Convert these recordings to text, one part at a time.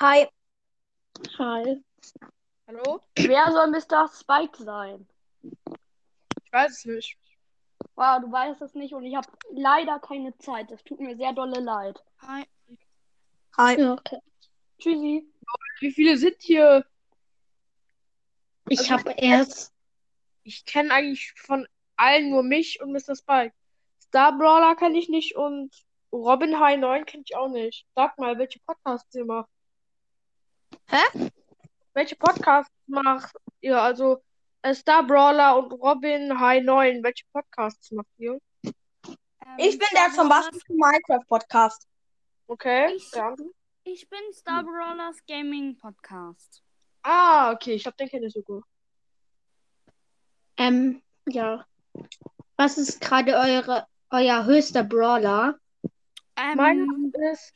Hi. Hi. Hallo? Wer soll Mr. Spike sein? Ich weiß es nicht. Wow, du weißt es nicht und ich habe leider keine Zeit. Das tut mir sehr dolle leid. Hi. Hi. Ja, okay. Tschüssi. Wie viele sind hier? Ich Also- habe erst. Ich kenne eigentlich von allen nur mich und Mr. Spike. Star Brawler kenne ich nicht und Robin High 9 kenne ich auch nicht. Sag mal, welche Podcasts ihr macht. Hä? Welche Podcasts macht ihr? Also Star Brawler und Robin High 9. Welche Podcasts macht ihr? Ich bin der zum Basteln Minecraft Podcast. Okay. Ich-? Ich bin Star Brawlers Gaming Podcast. Ah, okay. Ich glaube, den kenne so gut. Ähm, ja. Was ist gerade eure, euer höchster Brawler? Ähm, Meiner ist,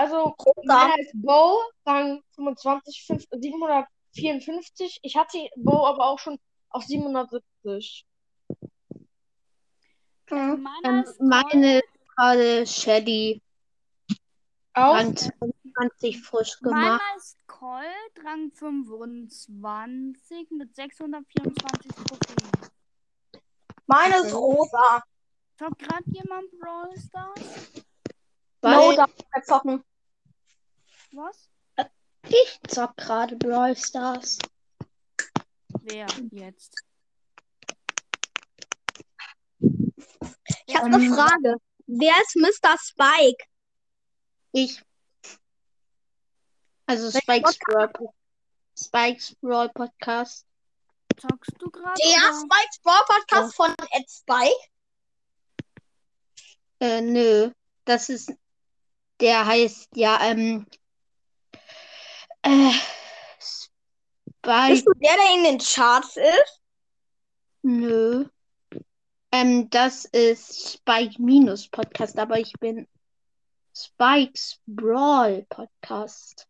also, meiner ist Bo, Rang 25, 5, 754. Ich hatte Bo aber auch schon auf 770. meiner Ähm, ist meine ist gerade Shady. Auch? Rang 22 frisch gemacht. Meiner ist Colt, Rang 25 mit 624 Trophäen. Meine ist rosa. Zockt gerade jemand Brawl Stars? Weil No, da zocken. Was? ich zock gerade Brawl Stars. Wer jetzt? Ich habe Ähm, eine Frage. Wer ist Mr. Spike? Ich. Also Spikes Brawl, Spikes Brawl Podcast. Zockst du gerade? Der Spikes Brawl Podcast von Ed Spike? Äh, nö. Das ist. Der heißt ja, ähm. Äh. Spike. Bist du der, der in den Charts ist? Nö. Ähm, das ist Spike Minus Podcast, aber ich bin Spikes Brawl Podcast.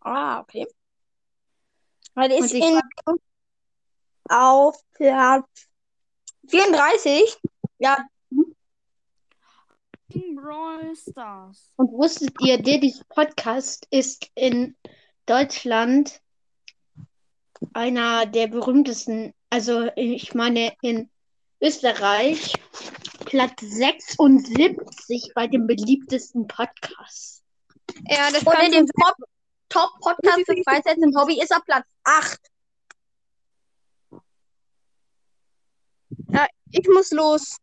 Ah, okay. Weil ist in auf Platz 34. Ja, Brawl Stars. Und wusstet ihr, Diddy's Podcast ist in Deutschland einer der berühmtesten, also ich meine in Österreich Platz 76 bei den beliebtesten Podcasts. ja das und in dem Top, Top Podcast des Freizeit im Hobby ist er Platz 8. Ja, ich muss los.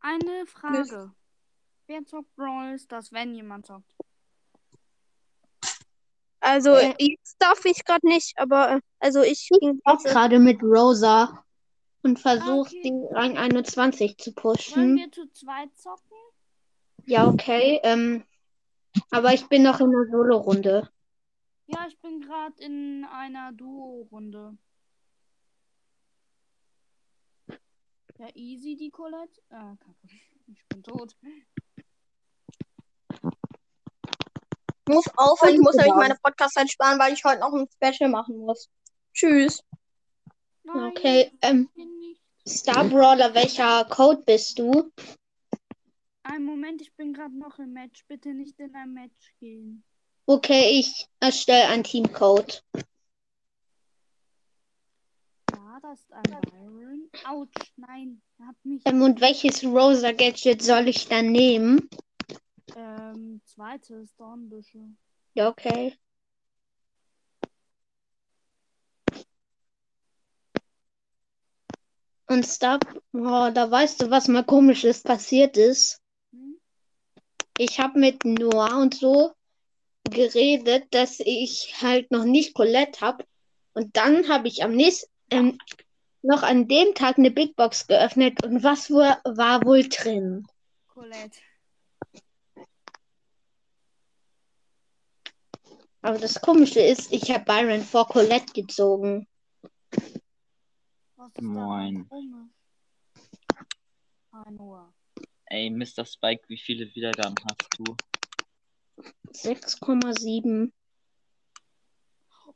Eine Frage. Wer zockt Brawl Stars, wenn jemand zockt? Also, Äh. jetzt darf ich gerade nicht, aber also ich. Auch gerade mit Rosa und versucht Okay. den Rang 21 zu Wollen pushen. wir zu zweit zocken? Ja, okay. Ähm, aber ich bin noch in der Solo-Runde. Ja, ich bin gerade in einer Duo-Runde. Ja, easy, die Colette. Ah, kacke. Ich bin tot. Ich muss aufhören, ich muss nämlich meine Podcast-Zeit sparen, weil ich heute noch ein Special machen muss. Tschüss. Nein, Okay, ähm. Star Brawler, welcher Code bist du? Ein Moment, ich bin gerade noch im Match. Bitte nicht in ein Match gehen. Okay, ich erstelle einen Teamcode. Ja, das ist ein Byron. Autsch, nein. Er hat mich. Ähm, und welches Rosa Gadget soll ich dann nehmen? Ähm, zweites Dornbüsche. Ja, okay. Und Star, oh, da weißt du, was mal komisches passiert ist. Hm? Ich habe mit Noah und so geredet, dass ich halt noch nicht Colette habe. Und dann habe ich am nächsten, ähm, noch an dem Tag eine Big Box geöffnet. Und was war, war wohl drin? Colette. Aber das Komische ist, ich habe Byron vor Colette gezogen. Was ist Moin. Ah. Ey, Mr. Spike, wie viele Wiedergaben hast du? 6,7.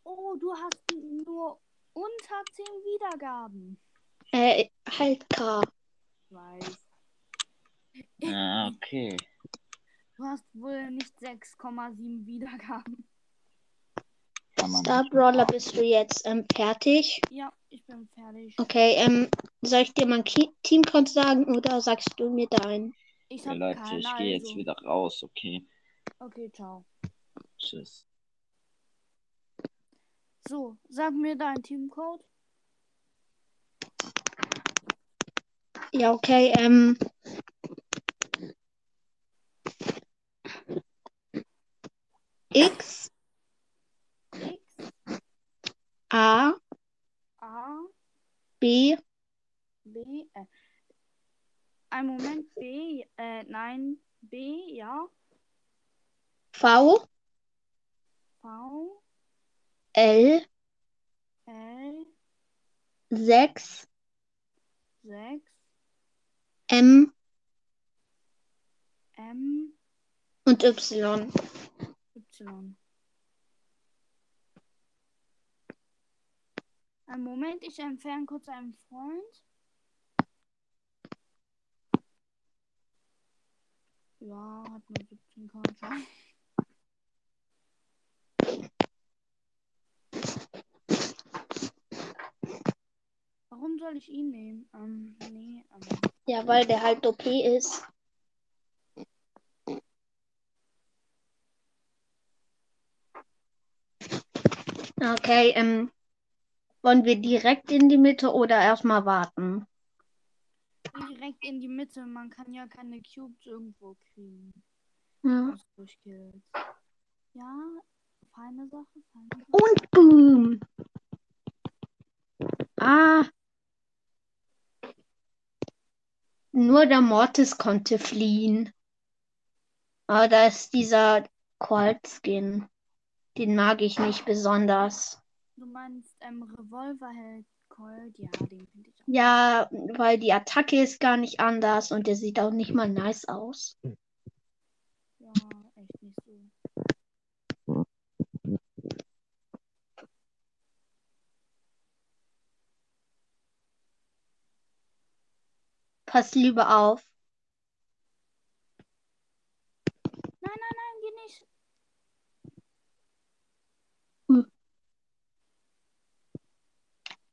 Oh, du hast nur unter 10 Wiedergaben. Äh, halt K. Weiß. Ah, okay. Du hast wohl nicht 6,7 Wiedergaben. Star. Brawler, bist du jetzt ähm, fertig? Ja, ich bin fertig. Okay, ähm, soll ich dir mein Teamcode sagen oder sagst du mir deinen? Ich Ja, hab Leute, keine, ich gehe jetzt wieder raus, okay? Okay, ciao. Tschüss. So, sag mir deinen Teamcode. Ja, okay, ähm. X, A A, B B, äh. Ein Moment, B, äh, nein, B, ja. V V, L L, 6 6, M M, und Y. Y. Ein Moment, ich entferne kurz einen Freund. Ja, hat nur 17 Karten. Warum soll ich ihn nehmen? Ähm, nee, ähm, Ja, weil der halt OP ist. Okay, ähm, wollen wir direkt in die Mitte oder erstmal warten? direkt in die Mitte. Man kann ja keine Cubes irgendwo kriegen. Ja. Ja, feine Sache, feine Sache. Und boom. Ah. Nur der Mortis konnte fliehen. Aber da ist dieser Colt-Skin. Den mag ich nicht besonders. Du meinst, ähm, Revolverheld Colt? Ja, den finde ich auch. Ja, weil die Attacke ist gar nicht anders und der sieht auch nicht mal nice aus. Ja, echt nicht so. Pass lieber auf. Nein, nein, nein, geh nicht.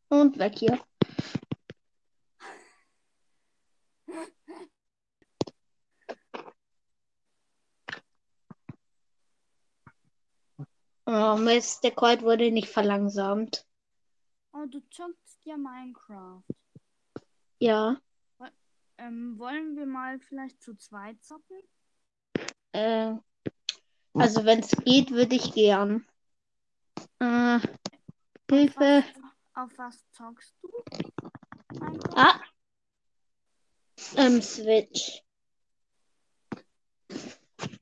Und weg hier. Oh Mist, der Colt wurde nicht verlangsamt. Oh, du zockst ja Minecraft. Ja. Ähm, wollen wir mal vielleicht zu zweit zocken? Äh, also wenn es geht, würde ich gern. Äh, Hilfe. Was, auf was zockst du? Minecraft? Ah. Ähm, Switch.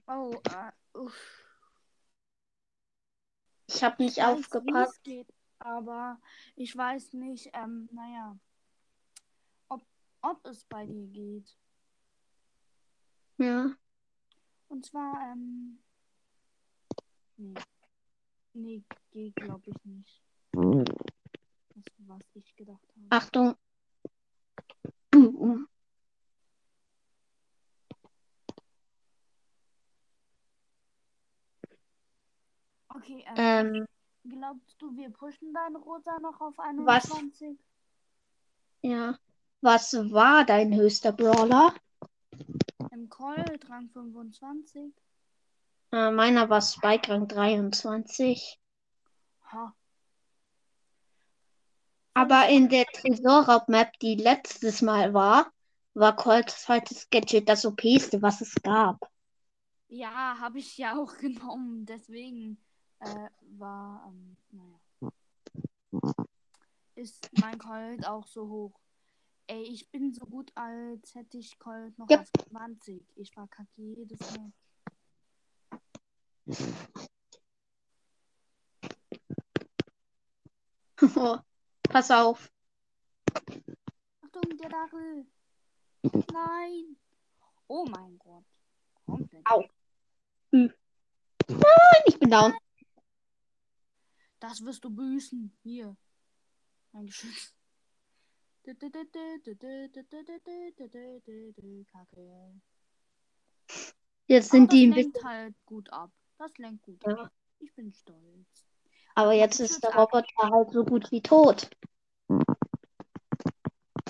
Oh, äh, uff. Ich habe nicht Ich weiß, aufgepasst. geht, aber ich weiß nicht, ähm, naja, ob, ob es bei dir geht. Ja. Und zwar, ähm, nee, nee, geht glaube ich nicht. Das, was ich gedacht habe. Achtung. Okay, ähm, Ähm, glaubst du, wir pushen dein Rosa noch auf 21? ja. Was war dein höchster Brawler? Im Colt, Rang 25? Äh, meiner war Spike Rang 23. Ha. Aber in der Tresorraub-Map, die letztes Mal war, war Colts zweites Gadget das OPste, was es gab. Ja, habe ich ja auch genommen. Deswegen äh, war, ähm, naja. Ist mein Colt auch so hoch. Ey, ich bin so gut, als hätte ich Colt noch Ja. auf 20. Ich verkacke jedes Mal. Pass auf. Achtung, der Dachel. Nein. Oh mein Gott. Komplett. Au. Ich bin down. Das wirst du büßen. Hier. Ein Geschütz. Kacke. Jetzt Aber sind die das ein bisschen. lenkt halt gut ab. Das lenkt gut Ja. ab. Ich bin stolz. Aber jetzt ist der sagen- Roboter halt so gut wie tot.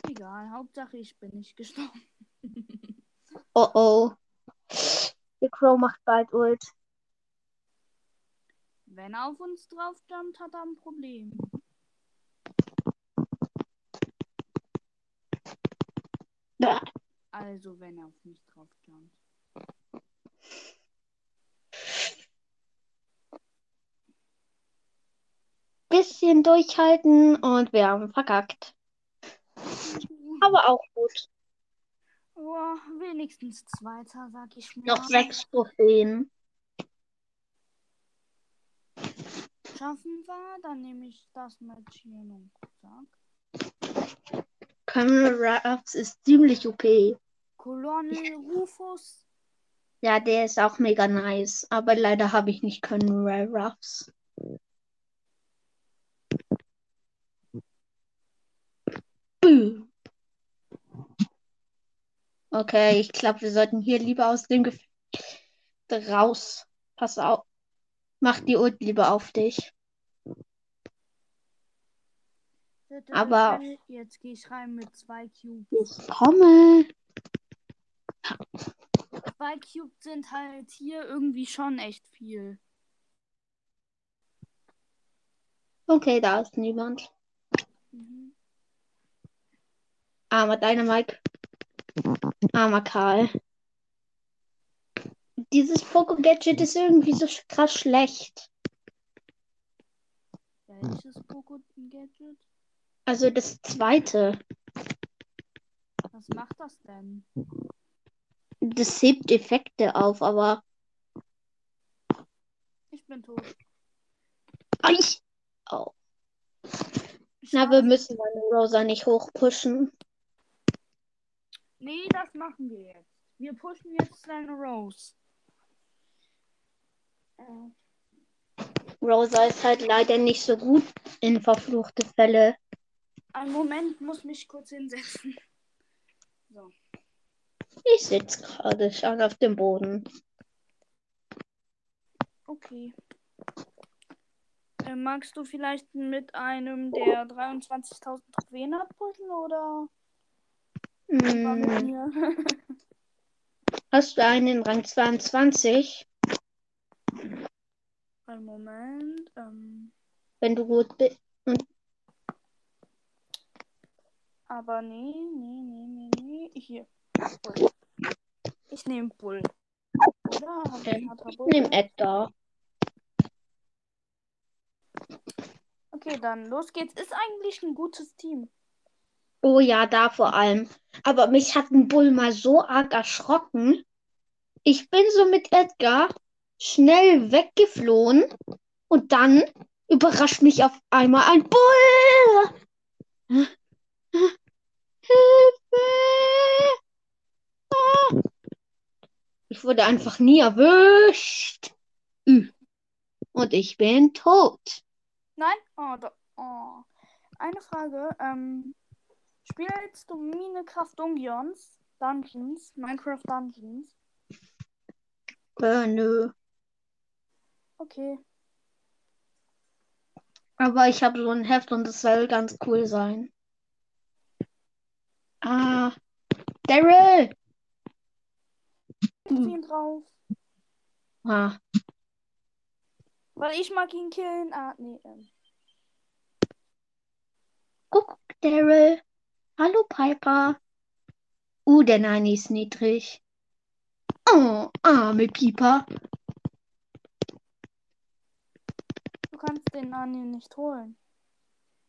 Egal, Hauptsache ich bin nicht gestorben. Oh oh. Der Crow macht bald Ult. Wenn er auf uns drauf jumpt, hat er ein Problem. Also, wenn er auf mich drauf jumpt. Bisschen durchhalten und wir haben verkackt. Aber auch gut. Oh, wenigstens Zweiter, sag ich mal. Noch sechs Trophäen. Schaffen wir, dann nehme ich das mit hier und Rucksack. Colonel Ruffs ist ziemlich OP. Colonel Rufus. Ja, der ist auch mega nice. Aber leider habe ich nicht Colonel Ruffs. Boom. Okay, ich glaube, wir sollten hier lieber aus dem Gefecht raus. Pass auf. Mach die Ult lieber auf dich. Aber- Jetzt gehe ich rein mit zwei Cubes. Ich komme. Zwei Cubes sind halt hier irgendwie schon echt viel. Okay, da ist niemand. Mhm. Armer Dynamike. Armer Karl. Dieses Poco-Gadget ist irgendwie so krass schlecht. Welches Poco-Gadget? Also das zweite. Was macht das denn? Das hebt Effekte auf, aber. Ich bin tot. Ai! Oh. Na, wir müssen meine Rosa nicht hochpushen. Nee, das machen wir jetzt. Wir pushen jetzt deine Rose. Rosa ist halt leider nicht so gut in verfluchte Fälle. einen Moment, muss mich kurz hinsetzen. So. Ich sitze gerade schon auf dem Boden. Okay. Äh, magst du vielleicht mit einem der 23.000 Trophäen abpushen oder Hm, mir? hast du einen Rang 22? Einen Moment. Ähm, Wenn du gut bist. aber nee, nee, nee, nee, nee. Hier. Bull. Ich nehme Bull. Oder? Okay. Ich nehme Edgar. Okay, dann los geht's. Ist eigentlich ein gutes Team. Oh ja, da vor allem. Aber mich hat ein Bull mal so arg erschrocken. Ich bin so mit Edgar schnell weggeflohen und dann überrascht mich auf einmal ein Bull. Hilfe! Ich wurde einfach nie erwischt. Und ich bin tot. Nein? Oh, oh. Eine Frage. Ähm, spielst du Minecraft Dungeons? Dungeons? Minecraft Dungeons? Äh, nö. Okay. Aber ich habe so ein Heft und es soll ganz cool sein. Ah, Daryl! Ich ihn drauf. Ah, Weil ich mag ihn killen. Ah, nee. Ähm. guck, Daryl. Hallo, Piper. Uh, der Nani ist niedrig. Oh, arme Pieper. Du kannst den Nani nicht holen.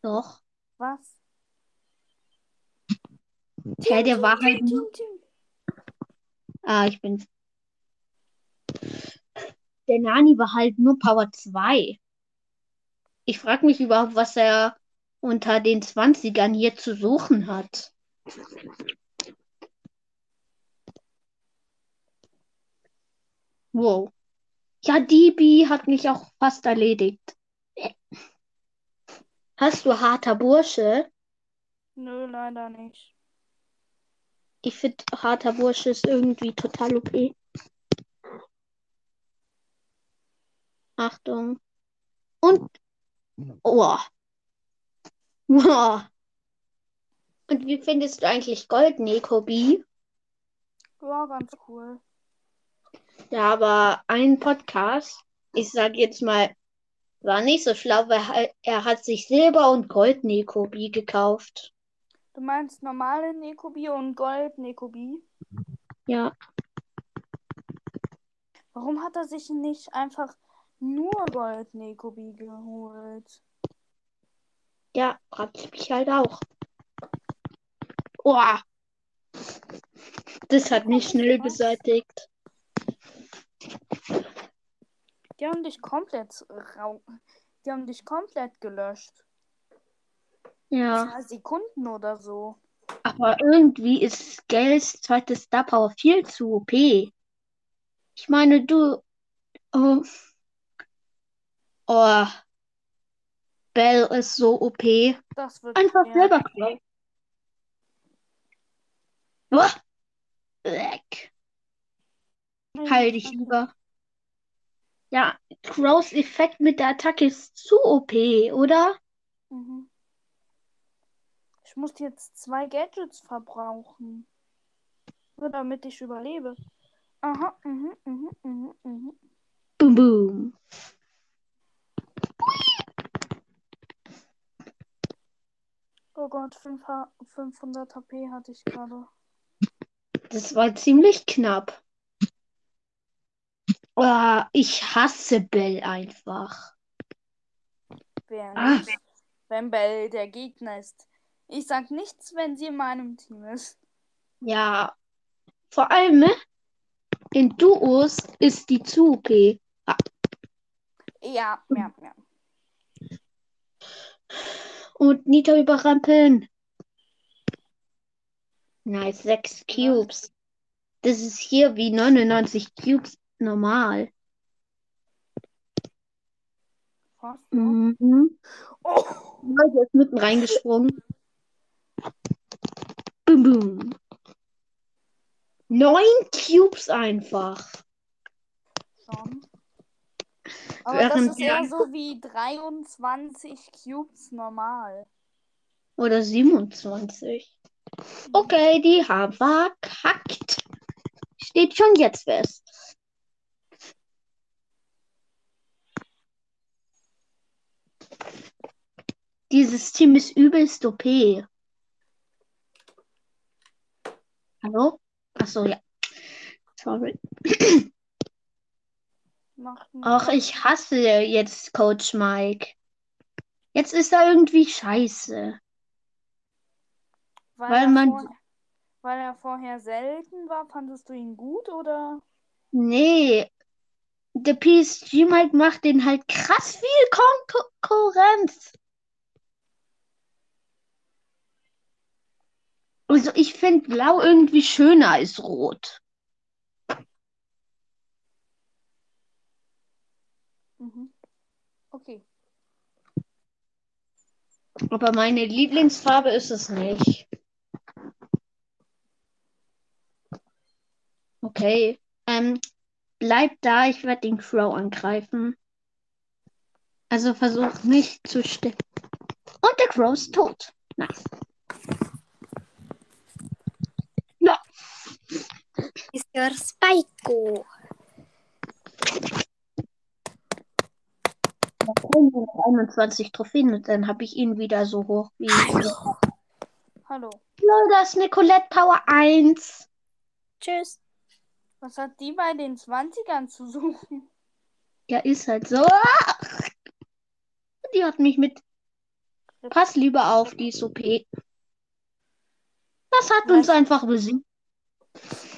Doch. Was? Ja, der war halt. Ah, ich bin. Der Nani war halt nur Power 2. Ich frage mich überhaupt, was er unter den 20ern hier zu suchen hat. Wow. Ja, Dibi hat mich auch fast erledigt. Hast du harter Bursche? Nö, leider nicht. Ich finde, harter Bursche ist irgendwie total okay. Achtung. Und Oh. Oh. Und wie findest du eigentlich Gold, Nekobi? Ja, ganz cool. Ja, aber ein Podcast, ich sag jetzt mal, war nicht so schlau, weil er- er hat sich Silber- und Gold-Nekobi gekauft. Du meinst normale Nekobi und Gold Nekobi? Ja. Warum hat er sich nicht einfach nur Gold Nekobi geholt? Ja, frag ich mich halt auch. Oh. Das hat mich schnell beseitigt. Die haben dich komplett rau Die haben dich komplett gelöscht. Ja. Zwei Sekunden oder so. Aber irgendwie ist Gales zweites Star Power viel zu OP. Ich meine, du. Oh. Oh. Bell ist so OP. Das wird Einfach schwer. selber klauen. Leck. Heil dich lieber. Ja, Crows Effekt mit der Attacke ist zu OP, oder? Mhm. Ich muss jetzt zwei Gadgets verbrauchen. Nur damit ich überlebe. Aha, mhm, mhm, mhm, mhm. Boom, boom. Oh Gott, 5 500 HP hatte ich gerade. Das war ziemlich knapp. Oh, ich hasse Bell einfach. Wer Ah. nicht? Wenn Bell der Gegner ist. Ich sag nichts, wenn sie in meinem Team ist. Ja, vor allem ne? in Duos ist die zu OP. Ja, ja, ja. Und Nita überrampeln. Nice, sechs Cubes. Das ist hier wie 99 Cubes normal. Fast. Mhm. Oh, Leute ist mitten reingesprungen. Boom, boom. Neun Cubes einfach. schon. Aber Während das ist eher so wie 23 Cubes normal. Oder 27. Okay, die haben verkackt. Steht schon jetzt fest. Dieses Team ist übelst OP. Hallo? Achso, ja. Sorry. Macht Ach, ich hasse jetzt Coach Mike. Jetzt ist er irgendwie scheiße. weil, weil er man- vorher, weil er vorher selten war, fandest du ihn gut oder? Nee, der PSG Mike macht den halt krass viel Kon Konkurrenz. Also ich finde Blau irgendwie schöner als Rot. Mhm. Okay. Aber meine Lieblingsfarbe ist es nicht. Okay. Ähm, bleib da, ich werde den Crow angreifen. Also versuch nicht zu sterben. Und der Crow ist tot. Nice. Ist der Spiko. 21 Trophäen und dann habe ich ihn wieder so hoch wie. Hallo. Lol, da ist eine Colette Power 1. Tschüss. Was hat die bei den 20ern zu suchen? Ja, ist halt so. Die hat mich mit. Pass lieber auf, die ist OP. Das hat uns Vielleicht- einfach besiegt.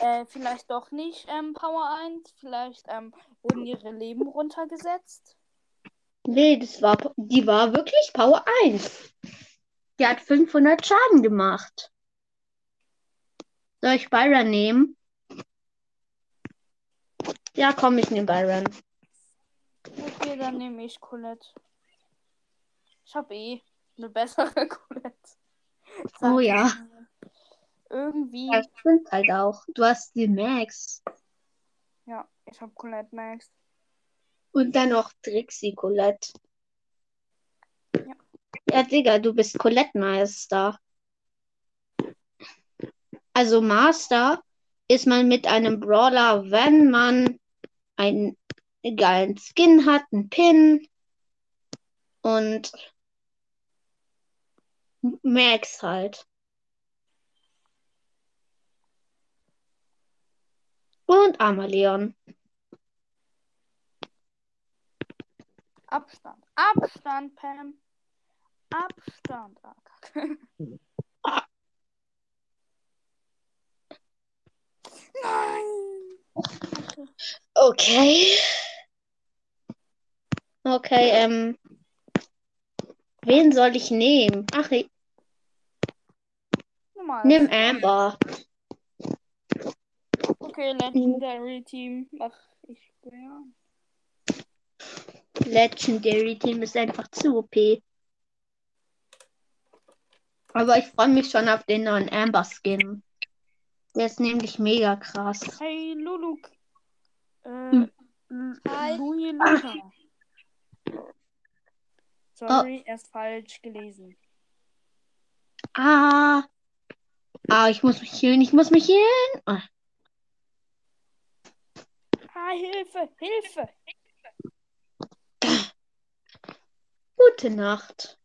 Äh, vielleicht doch nicht ähm, Power 1. Vielleicht ähm, wurden ihre Leben runtergesetzt. Nee, das war, die war wirklich Power 1. Die hat 500 Schaden gemacht. Soll ich Byron nehmen? Ja, komm, ich nehme Byron. Okay, dann nehme ich Colette. Ich habe eh eine bessere Colette. Sag Oh ja. Irgendwie. Ja, stimmt halt auch. Du hast die Max. Ja, ich habe Colette Max. Und dann noch Trixie Colette. Ja, Digga, du bist Colette-Meister. Also Master ist man mit einem Brawler, wenn man einen geilen Skin hat, einen Pin und Max halt. Und Amaleon. Abstand. Abstand, Pam. Abstand. Ah, kacke. Nein. Okay. Okay, ähm. Wen soll ich nehmen? Ach, ich Normal. nimm Amber. Okay, Legendary Team. Mach ich ja. Legendary Team ist einfach zu OP. Aber ich freue mich schon auf den neuen Amber Skin. Der ist nämlich mega krass. Hey, Lulu. Äh, Hm. Hi. Louis Luca. Sorry, erst falsch gelesen. Ah. Ah, ich muss mich healen, ich muss mich healen. Ah. Ah, Hilfe, Hilfe. Gute Nacht.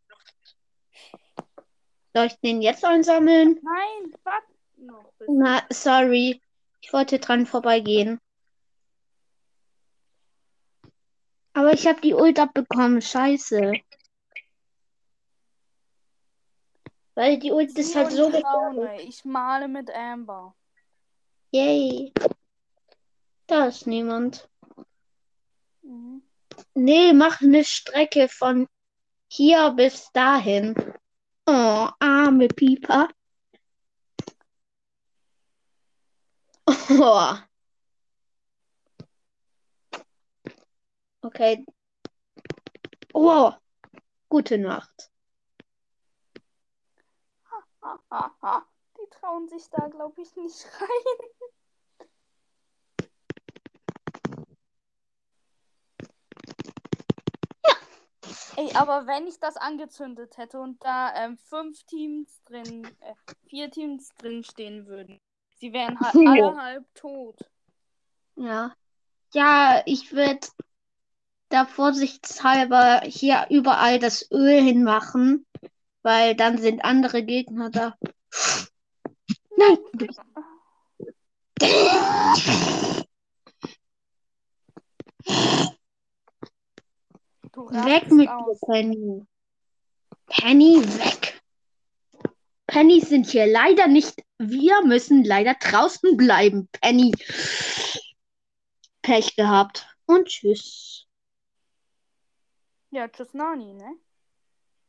Soll ich den jetzt einsammeln? Nein, warte noch. Na, sorry. Ich wollte dran vorbeigehen. Aber ich habe die Ult abbekommen. Scheiße. Weil die Ult ist Sie halt so Braune. Ich male mit Amber. Yay. Da ist niemand. Mhm. Nee, mach eine Strecke von hier bis dahin. Oh, arme Pieper. Oh. Okay. Oh. Gute Nacht. Die trauen sich da, glaube ich, nicht rein. Ey, aber wenn ich das angezündet hätte und da ähm, fünf Teams drin, äh, vier Teams drin stehen würden, sie wären halt Oh. alle halb tot. Ja. Ja, ich würde da vorsichtshalber hier überall das Öl hinmachen, weil dann sind andere Gegner da. Nein, du weg mit dir, aus. Penny. Penny, weg. Pennys sind hier leider nicht. Wir müssen leider draußen bleiben, Penny. Pech gehabt. Und tschüss. Ja, tschüss Nani, ne?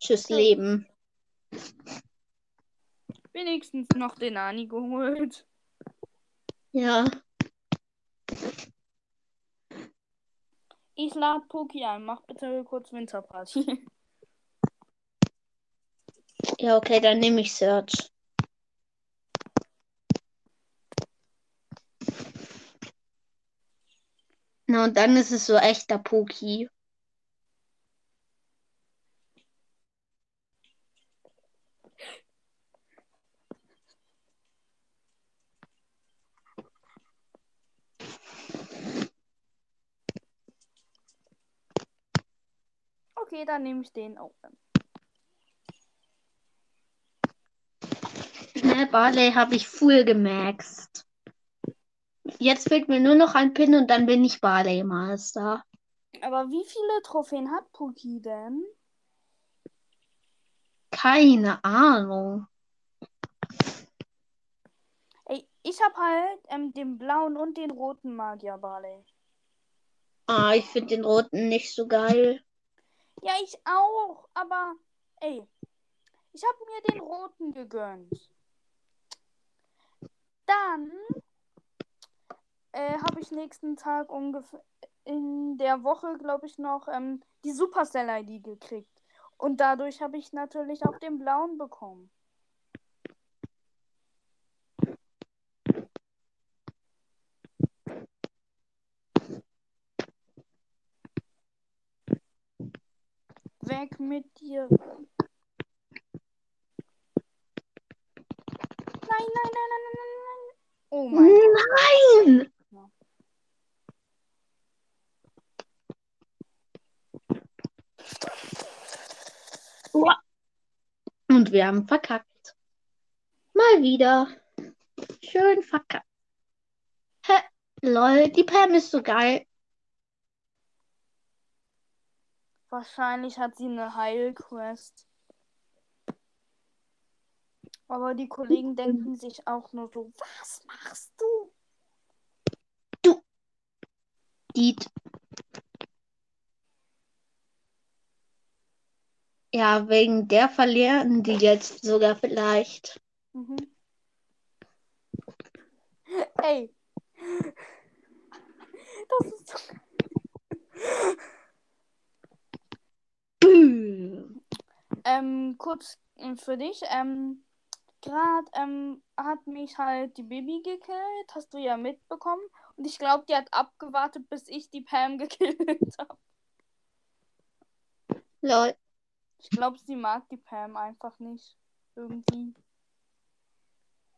Tschüss, Ja. Leben. Wenigstens noch den Nani geholt. Ja. Ich lade Poki ein. Mach bitte kurz Winterparty. Ja, okay, dann nehme ich Search. Na, und dann ist es so echter Poki. Okay, dann nehme ich den auch. Ne, Barley habe ich full gemaxt. Jetzt fehlt mir nur noch ein Pin und dann bin ich Barley Master. Aber wie viele Trophäen hat Poki denn? Keine Ahnung. Ey, ich hab halt ähm, den blauen und den roten Magier Barley. Ah, ich finde den roten nicht so geil. Ja, ich auch. Aber, ey, ich hab mir den roten gegönnt. Dann äh, habe ich nächsten Tag ungefähr in der Woche, glaube ich, noch ähm, die Supercell-ID gekriegt. Und dadurch habe ich natürlich auch den blauen bekommen. Weg mit dir. Nein, nein, nein, nein, nein, nein, nein. Oh mein Gott. Nein! Uah. Und wir haben verkackt. Mal wieder. Schön verkackt. Hä? Lol, die Pam ist so geil. Wahrscheinlich hat sie eine Heilquest. Aber die Kollegen denken sich auch nur so, was machst du? Die. Ja, wegen der verlieren die jetzt sogar vielleicht. Mhm. Ey. Das ist so. Ähm, kurz ähm, für dich. Ähm, gerade ähm, hat mich halt die Baby gekillt, hast du ja mitbekommen. Und ich glaube, die hat abgewartet, bis ich die Pam gekillt habe. Lol. Ich glaube, sie mag die Pam einfach nicht. Irgendwie.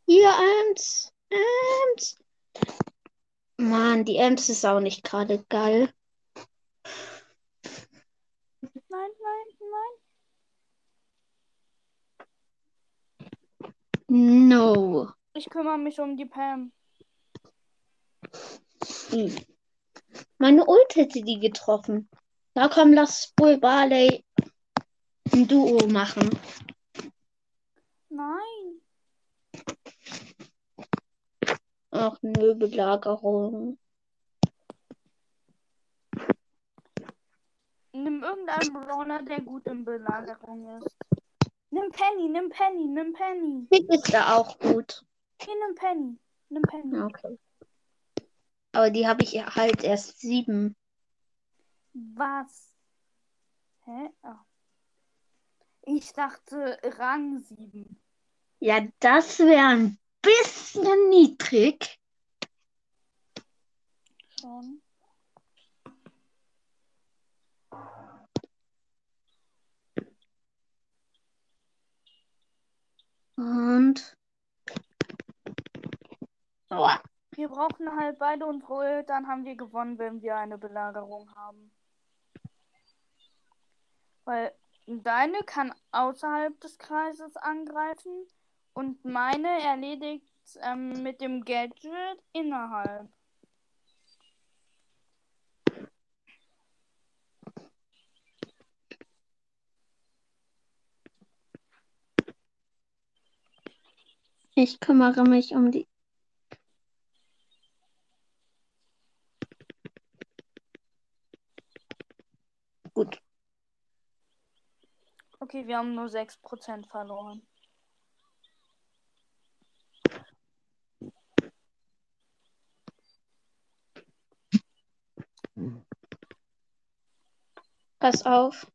Hier, Ems. Ems. Mann, die Ems ist auch nicht gerade geil. Nein, nein, nein. No. Ich kümmere mich um die Pam. Hm. Meine Ult hätte die getroffen. Na komm, lass Bull Barley ein Duo machen. Nein. Ach nö, Belagerung. Nimm irgendeinen Brawler, der gut in Belagerung ist. Nimm Penny, nimm Penny, nimm Penny. Pick ist da auch gut. Hier, nimm Penny. Nimm Penny. Okay. Aber die habe ich halt erst sieben. Was? Hä? Ah. Ich dachte Rang 7. Ja, das wäre ein bisschen niedrig. Schon. Und. Oh, Wir brauchen halt beide unsere Ult, dann haben wir gewonnen, wenn wir eine Belagerung haben. Weil deine kann außerhalb des Kreises angreifen und meine erledigt ähm, mit dem Gadget innerhalb. Ich kümmere mich um die. Gut. Okay, wir haben nur 6% verloren. Pass auf.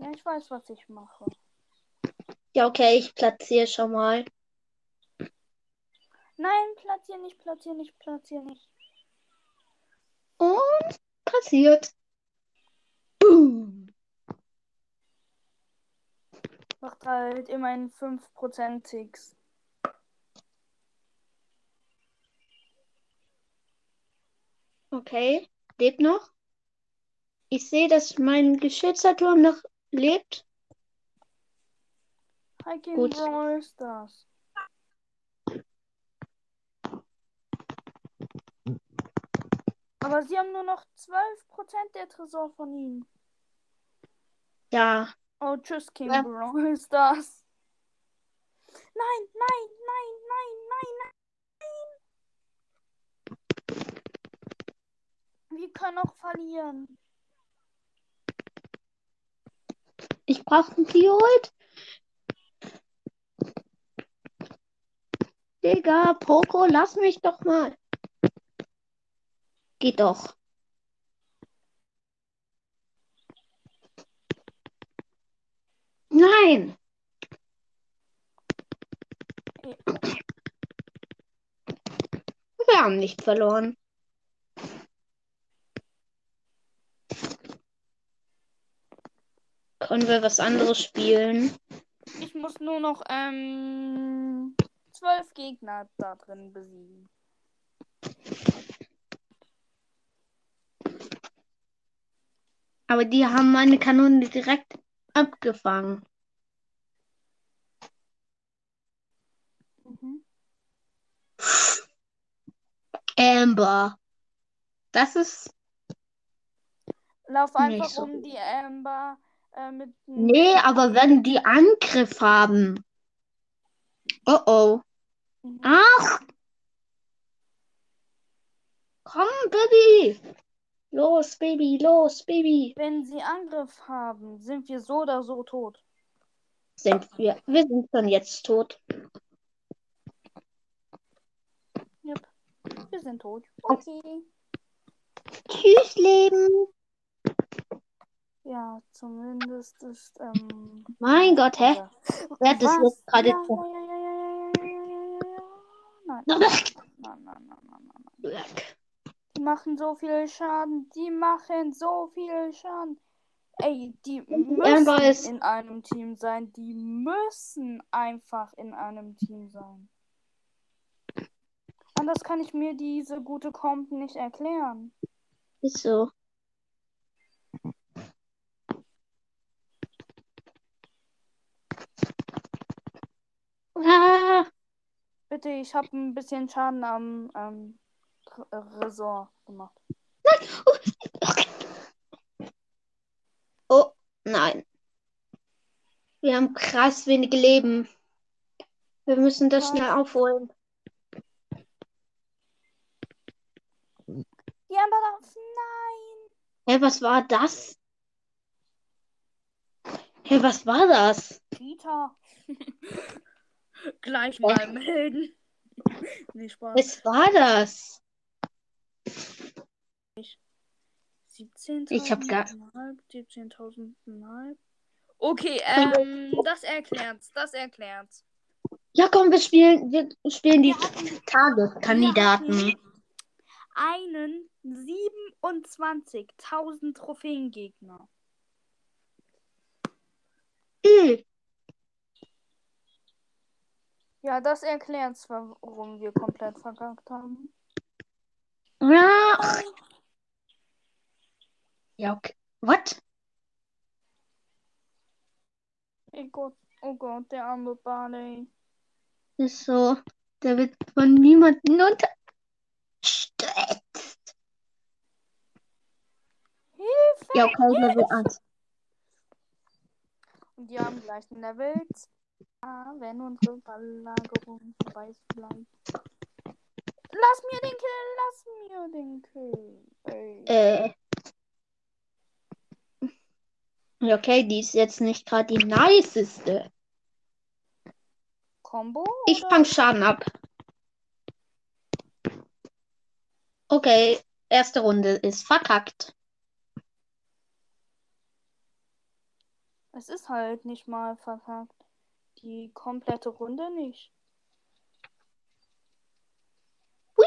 Ja, ich weiß, was ich mache. Ja, okay, ich platziere schon mal. Nein, platzier nicht, platzier nicht, platzier nicht. Und passiert. Boom. Macht halt immerhin 5% Ticks. Okay, lebt noch. Ich sehe, dass mein geschützter Turm noch lebt. Gut. Stars. Aber sie haben nur noch 12% der Tresor von ihnen. Ja, Oh, tschüss, King Ja. Stars. Nein, nein, nein, nein, nein, nein. Wir können auch verlieren. ich brauche ein Ult. Digga, Poco, lass mich doch mal. Geht doch. Nein. Wir haben nicht verloren. Können wir was anderes spielen? Ich muss nur noch ähm, zwölf Gegner da drin besiegen. Aber die haben meine Kanone direkt abgefangen. Mhm. Amber. Das ist. Lauf einfach so um die Amber äh, mit. Nee, aber wenn die Angriff haben. Oh oh. Ach! Komm, Baby! Los, Baby, los, Baby! Wenn sie Angriff haben, sind wir so oder so tot. Sind wir. Wir sind schon jetzt tot. Yep. Wir sind tot. Okay. Tschüss, Leben! Ja, zumindest ist. Ähm, mein Gott, hä? Ja. Wer hat das gerade? Ja, ja, ja, ja. Nein, nein, nein, nein, nein, nein, nein. Die machen so viel Schaden. Die machen so viel Schaden. Ey, die müssen in einem Team sein. Die müssen einfach in einem Team sein. Anders kann ich mir diese gute Comp nicht erklären. Ist so. Ah, Bitte, ich habe ein bisschen Schaden am ähm, R- Resort gemacht. oh, nein. Wir haben krass wenige Leben. Wir müssen das schnell aufholen. Die Amber darf. Nein! Hä, was war das? Hä, was war das? Peter. Gleich mal melden. nee, Spaß. Was war das? 17.000 Ich hab gar- 17.000 Okay, ähm, das erklärt's, das erklärt's. Ja, komm, wir spielen, wir spielen die Tageskandidaten. einen 27.000 Trophäengegner. Mhm. Ja, das erklärt's, warum wir komplett verkackt haben. Ja. Ja, okay. Was? Oh Gott, oh Gott, der arme Barley. Ist so. Der wird von niemandem unterstützt. Hilfe! Ja, okay, Level 1. Und die haben gleich ein Level 2, wenn unsere Ballelagerung vorbei ist vielleicht. Lass mir den Kill, lass mir den Kill. Ey. Äh. Okay, die ist jetzt nicht gerade die niceste. Combo? Ich fang Schaden ab. Okay, erste Runde ist verkackt. Es ist halt nicht mal verkackt. Die komplette Runde nicht. Hui.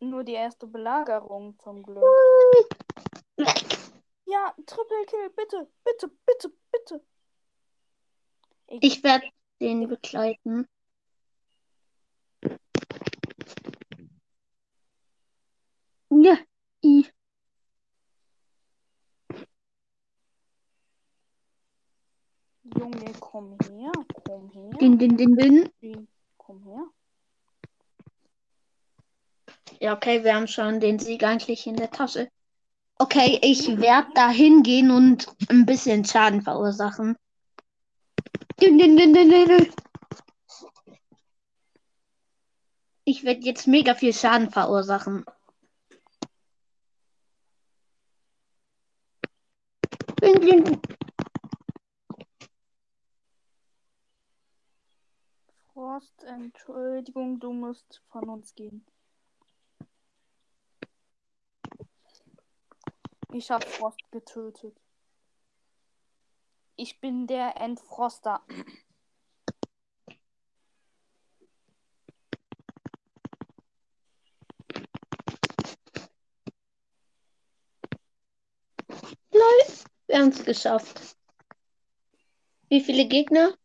Nur die erste Belagerung zum Glück. Weg. Ja, Triple Kill, bitte, bitte, bitte, bitte. Ich werde den begleiten. Ja, Junge, komm her, komm her. Din, din, din, din. Wie? Komm her. Ja, okay, wir haben schon den Sieg eigentlich in der Tasche. Okay, ich werde da hingehen und ein bisschen Schaden verursachen. Din, din, din, din, din, din. Ich werde jetzt mega viel Schaden verursachen. Din, din, din. Frost, Entschuldigung, du musst von uns gehen. Ich hab Frost getötet. Ich bin der Entfroster. Wir haben es geschafft. Wie viele Gegner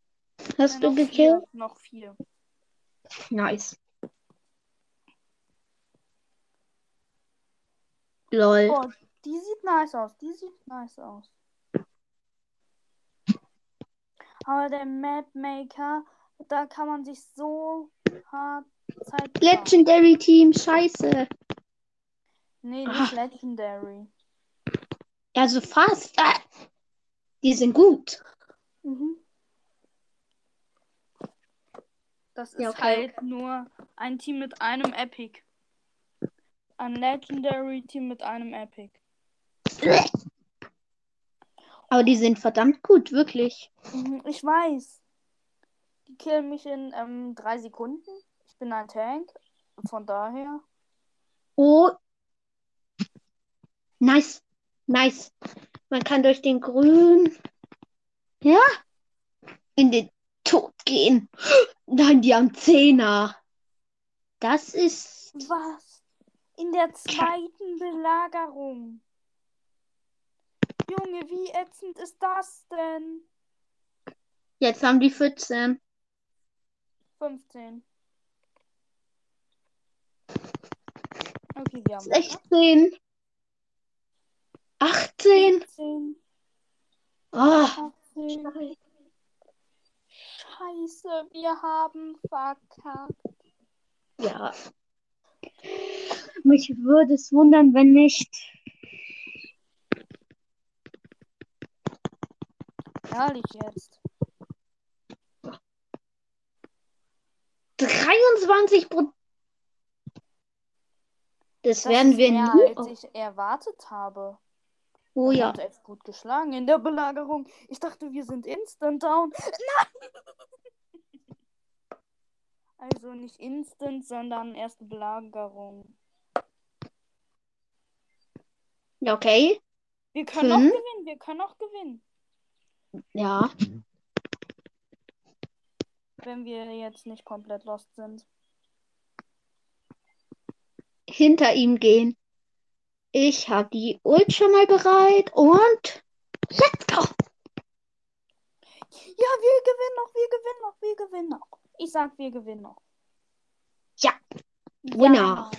hast Äh, du gekillt? vier, noch vier. Nice. Lol. Oh, die sieht nice aus. Die sieht nice aus. Aber der Mapmaker, da kann man sich so hart Zeit. Legendary Team, scheiße. Nee, Ah. nicht Legendary. Also fast. Ah. Die sind gut. Mhm. Das ist Ja, okay, halt nur ein Team mit einem Epic. Ein Legendary Team mit einem Epic. Aber die sind verdammt gut, wirklich. Mhm, ich weiß. Die killen mich in ähm, drei Sekunden. Ich bin ein Tank. Von daher. Oh. Nice. Nice. Man kann durch den Grün. Ja. In den Tod gehen. Nein, die haben Zehner. Das ist. Was? In der zweiten Belagerung. Junge, wie ätzend ist das denn? Jetzt haben die 14. 15. Okay, wir haben 16. 18. 16. Oh. 18. Scheiße, wir haben verkackt. Ja. Mich würde es wundern, wenn nicht. Ehrlich jetzt. 23 Prozent. Das, Das werden wir nie. als ich erwartet habe. Oh ja. uns echt gut geschlagen in der Belagerung. Ich dachte, wir sind instant down. Nein! Also nicht instant, sondern erste Belagerung. Ja, okay. Wir können noch Fünf. gewinnen, wir können noch gewinnen. Ja. Wenn wir jetzt nicht komplett lost sind. Hinter ihm gehen. Ich habe die Ult schon mal bereit und let's go. Ja, wir gewinnen noch, wir gewinnen noch, wir gewinnen noch. Ich sag, wir gewinnen noch. Ja. Winner.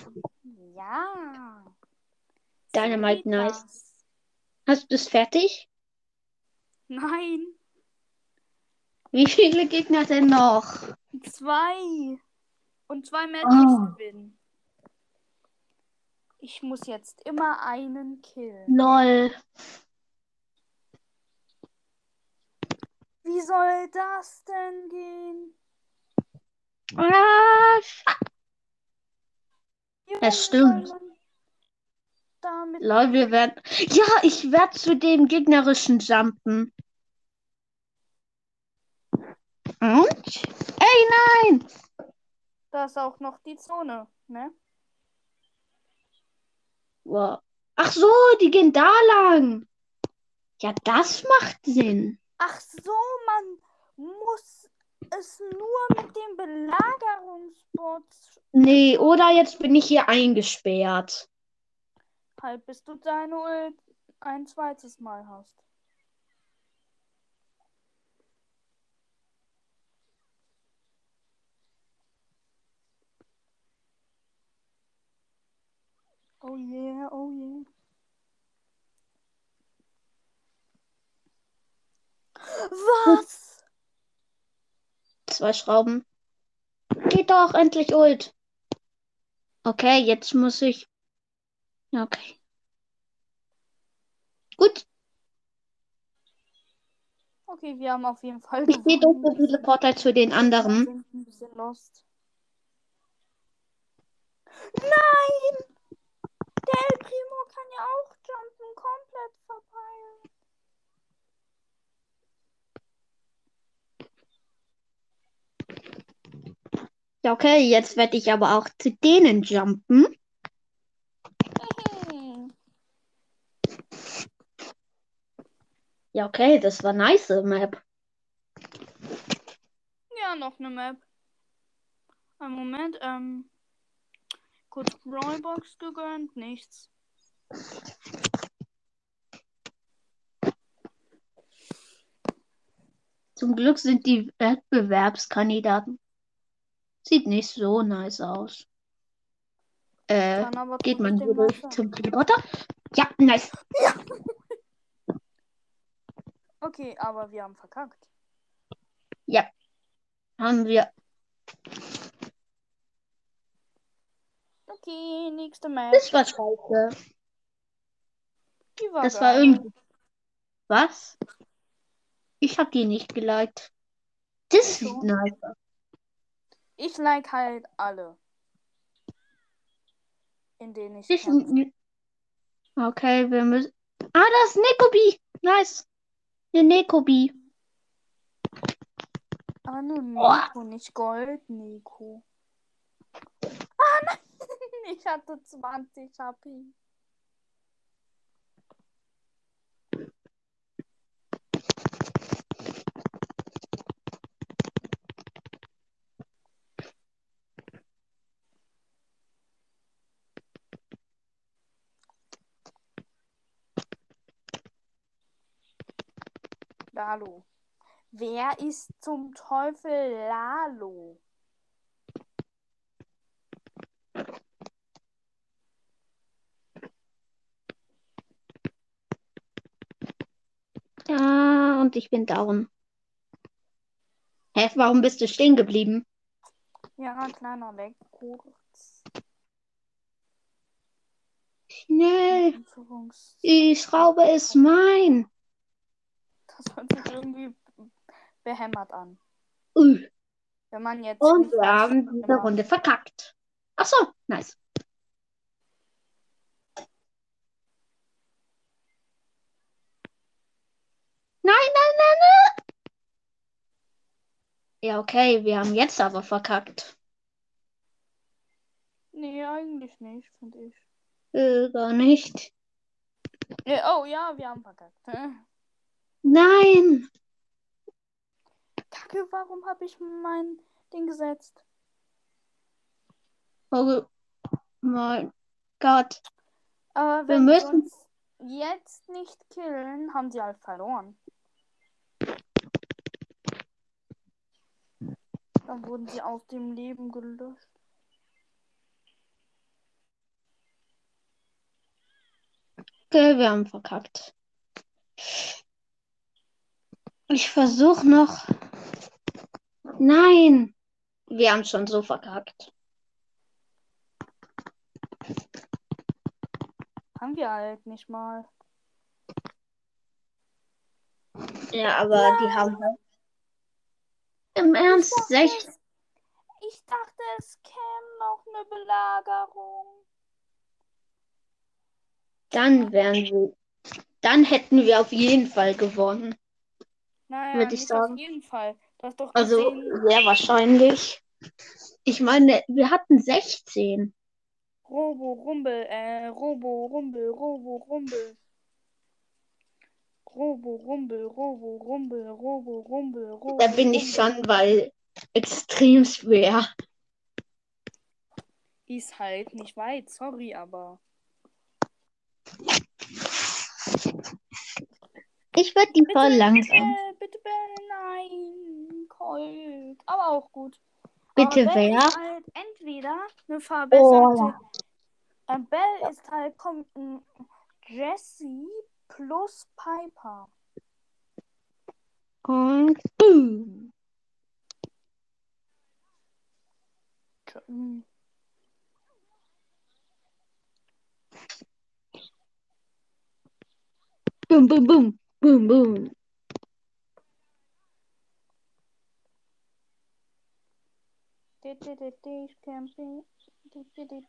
Ja. Dynamite Geht nice. das. Hast du es fertig? Nein. Wie viele Gegner denn noch? Zwei. Und zwei Matches Oh. gewinnen. Ich muss jetzt immer einen killen. Lol. Wie soll das denn gehen? Ah, Das stimmt. Lol, wir werden. Ja, ich werde zu dem gegnerischen jumpen. Und? Ey, nein! da ist auch noch die Zone, ne? Wow. Ach so, die gehen da lang. Ja, das macht Sinn. Ach so, man muss es nur mit dem Belagerungsbot Nee, oder jetzt bin ich hier eingesperrt. halt, bis du deine Ult ein zweites Mal hast. Oh yeah, oh yeah. Was? Zwei Schrauben. Geht doch, endlich Ult. Okay, jetzt muss ich. Okay. Gut, Okay, wir haben auf jeden Fall ich gehe durch so viele Portal zu den anderen. ein bisschen lost. Nein! Der El Primo kann ja auch jumpen, komplett verpeilen. Ja, okay, jetzt werde ich aber auch zu denen jumpen. Ja, okay, das war nice Map. Ja, noch eine Map. Ein Moment, ähm. Kurz Brawlbox gegönnt, nichts. Zum Glück sind die Wettbewerbskandidaten. Sieht nicht so nice aus. Äh, geht man zum Teleporter? Ja, nice. Okay, aber wir haben verkackt. Haben wir. Okay, nächste Match. Das war scheiße. Die war Das war geil. irgendwie. Was? Ich hab die nicht geliked. Das schon. nice. Ich like halt alle. In denen ich Ich, okay, wir müssen. Ah, das ist Nekobi. Nice. Eine Nekobi. Aber nur Boah. Nico, nicht Gold, Nico. Ah, nein! Ich hatte 20 HP. Lalo. Wer ist zum Teufel Lalo? Ja, und ich bin down. Hä, warum bist du stehen geblieben? Ja, kleiner Weg, kurz. Schnell. Die Schraube ist mein. Das hört sich irgendwie behämmert an. Ui. Wenn man jetzt Und wir haben diese. Runde verkackt. Ach so, nice. Nein, nein, nein, nein. Ja, okay, wir haben jetzt aber verkackt. Nee, eigentlich nicht, finde ich. Äh, gar nicht. Nee, oh ja, wir haben verkackt. Hä? Nein. Kacke, warum habe ich mein Ding gesetzt? Oh mein Gott. Aber Wir wenn wir müssen- uns jetzt nicht killen, haben sie halt verloren. Dann wurden sie aus dem Leben gelöscht. Okay, wir haben verkackt. Ich versuche noch. Nein. Wir haben schon so verkackt. Haben wir halt nicht mal. Ja, aber die haben halt. Im Ernst, dachte, sech... es- ich dachte, es käme noch eine Belagerung. Dann wären wir. Dann hätten wir auf jeden Fall gewonnen. Naja, Würde ich sagen. auf jeden Fall. Also sehr wahrscheinlich. Ich meine, wir hatten 16. Robo Rumbel, äh, Robo Rumbel, Robo Rumbel. Robo Rumbel, Robo Rumbel, Robo Rumbel, Robo Da bin ich schon bei extrem schwer. Ist halt nicht weit, sorry, aber. Ich würde die voll langsam. Bitte, bitte, nein, Colt. Aber auch gut. Bitte aber wer? Halt entweder eine verbesserte. Oh, Bell ist halt kommt ein Jesse plus Piper. Und boom. Hm. Boom, boom, boom. Boom, boom.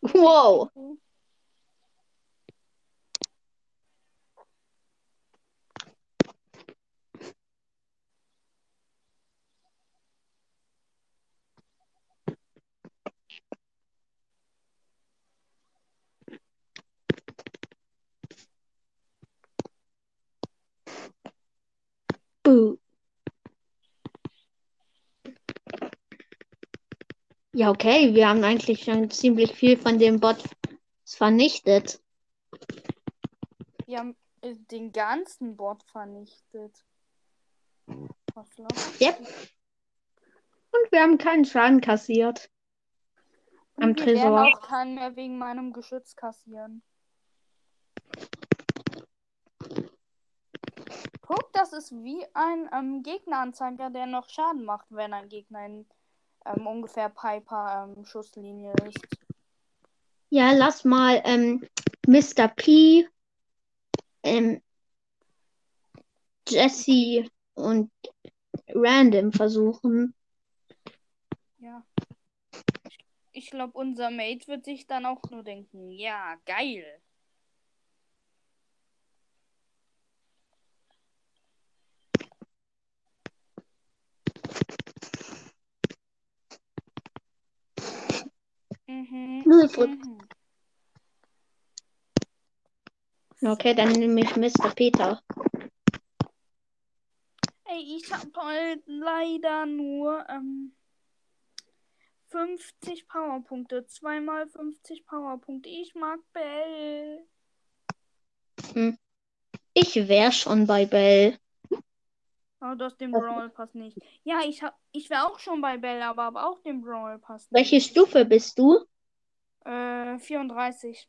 Ich Boo. Ja, okay, wir haben eigentlich schon ziemlich viel von dem Bot vernichtet. Wir haben äh, den ganzen Bot vernichtet. Was Yep. Und wir haben keinen Schaden kassiert. Am Und wir werden Tresor. auch keinen mehr wegen meinem Geschütz kassieren. Guck, das ist wie ein ähm, Gegneranzeiger, der noch Schaden macht, wenn ein Gegner in ähm, ungefähr Piper ähm, Schusslinie ist. Ja, lass mal ähm, Mr. P, ähm, Jesse und Random versuchen. Ja. Ich glaube, unser Mate wird sich dann auch nur denken, ja, geil. Mhm. Mhm. Okay, dann nehme ich Mr. Peter. Ey, ich habe halt leider nur ähm, 50 Powerpunkte. Zweimal 50 Powerpunkte. Ich mag Bell. Ich wäre schon bei Bell. Aber du hast den Brawl Pass nicht. Ja, ich hab, ich wäre auch schon bei Bell, aber, aber auch den Brawl Pass nicht. Welche Stufe bist du? Äh, 34.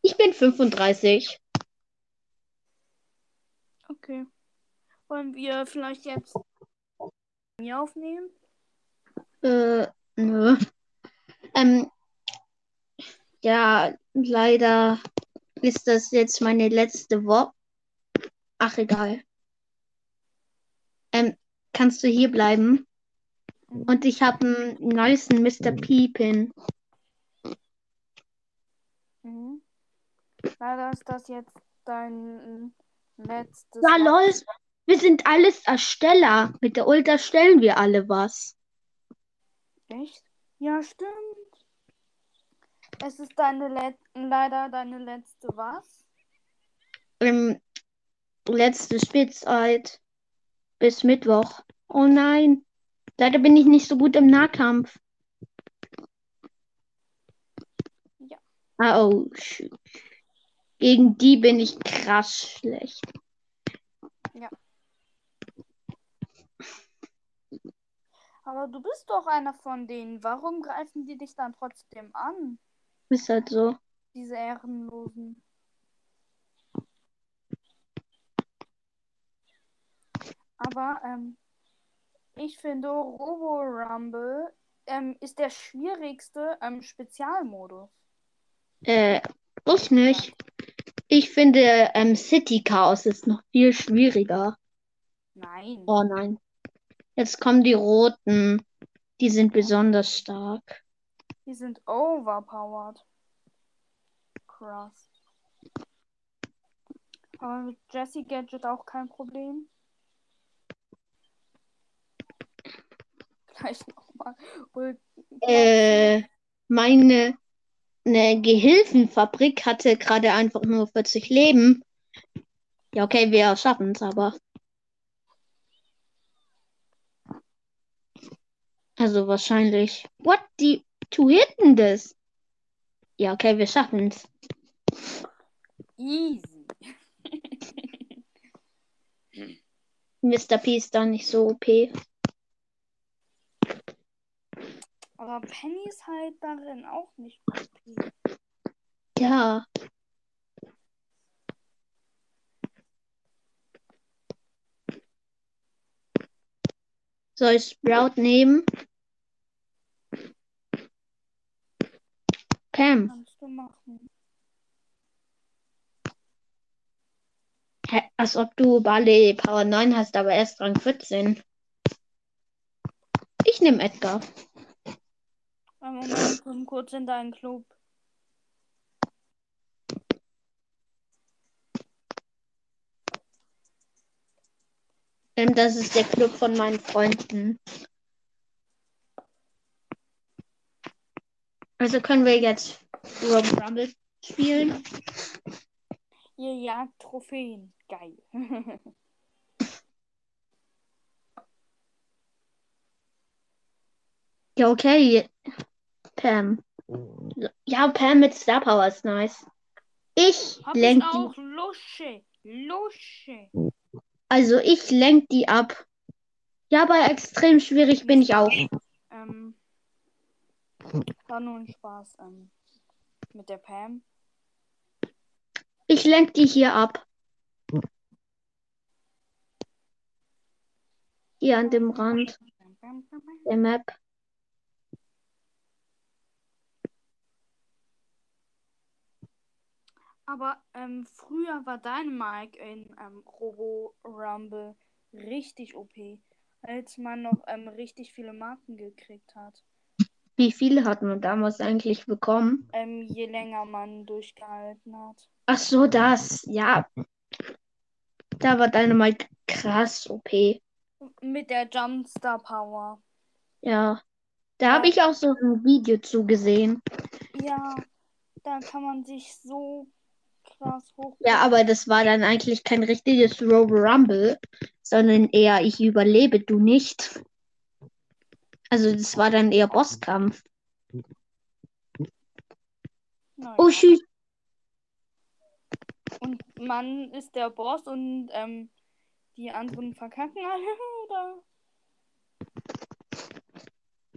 Ich bin 35. Okay. Wollen wir vielleicht jetzt mir aufnehmen? Äh, nö. Ähm, ja, leider ist das jetzt meine letzte Woche. Ach, egal. Ähm, kannst du hier bleiben? Und ich habe einen nicen Mr. P-Pin. Mhm. Leider ist das jetzt dein letztes. Ja, lol. Wir sind alles Ersteller. Mit der Ult erstellen wir alle was. Echt? Ja, stimmt. Es ist deine Let leider deine letzte was? Ähm, letzte Spielzeit bis Mittwoch. Oh nein. Leider bin ich nicht so gut im Nahkampf. Ja. Ah, oh, shoot. Gegen die bin ich krass schlecht. Aber du bist doch einer von denen. Warum greifen die dich dann trotzdem an? Ist halt so. Diese Ehrenlosen. Aber ähm, ich finde, Robo Rumble ähm, ist der schwierigste ähm, Spezialmodus. Äh, ich nicht. Ich finde, ähm, City Chaos ist noch viel schwieriger. Nein. Oh nein. Jetzt kommen die Roten. Die sind besonders stark. Die sind overpowered. Krass. Aber mit Jesse Gadget auch kein Problem. Gleich nochmal. Äh, meine ne Gehilfenfabrik hatte gerade einfach nur 40 Leben. Ja, okay, wir schaffen es aber. Also wahrscheinlich. What? Die two hitten this? Ja, okay, wir schaffen es. Easy. Mr. P ist da nicht so OP. Aber Penny ist halt darin auch nicht OP. Ja. Soll ich Sprout nehmen? Pam, Kannst du machen. hä, als ob du Barley Power 9 hast, aber erst Rang 14. Ich nehme Edgar. Moment, komm kurz in deinen Club. Das ist der Club von meinen Freunden. Also können wir jetzt Rob Rumble spielen. Ihr jagt Trophäen. Geil. Ja, okay. Pam. Ja, Pam mit Star Power ist nice. Ich Hab ich lenk die, auch. Lusche. Lusche. also ich lenk die ab. Ja, bei extrem schwierig bin ich auch. Ähm, war nur ein Spaß ähm, mit der Pam. Ich lenk die hier ab. Hier an dem Rand der Map. Aber ähm, früher war Dynamite in ähm, Robo Rumble richtig OP, als man noch ähm, richtig viele Marken gekriegt hat. Wie viele hat man damals eigentlich bekommen? Ähm, je länger man durchgehalten hat. Ach so, das. Ja. Da war Dynamite krass OP. Mit der Jumpstar Power. Ja. Da habe ich auch so ein Video zugesehen. Ja, da kann man sich so krass hoch. Ja, aber das war dann eigentlich kein richtiges Robo Rumble, sondern eher ich überlebe, du nicht. Also das war dann eher Bosskampf. Naja. Oh, tschüss. Und man ist der Boss und ähm, die anderen verkacken alle, oder?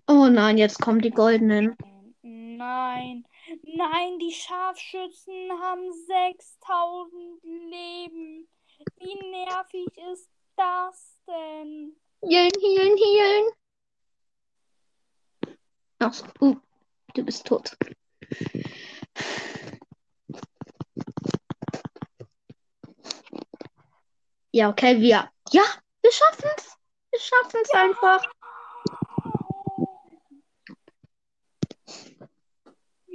Oh nein, jetzt kommen die goldenen. Nein, nein, die Scharfschützen haben 6000 Leben. Wie nervig ist das denn? Hielen, hielen, hielen. Ach. Uh, du bist tot. Ja, okay, wir. Ja, wir schaffen es. Wir schaffen es einfach.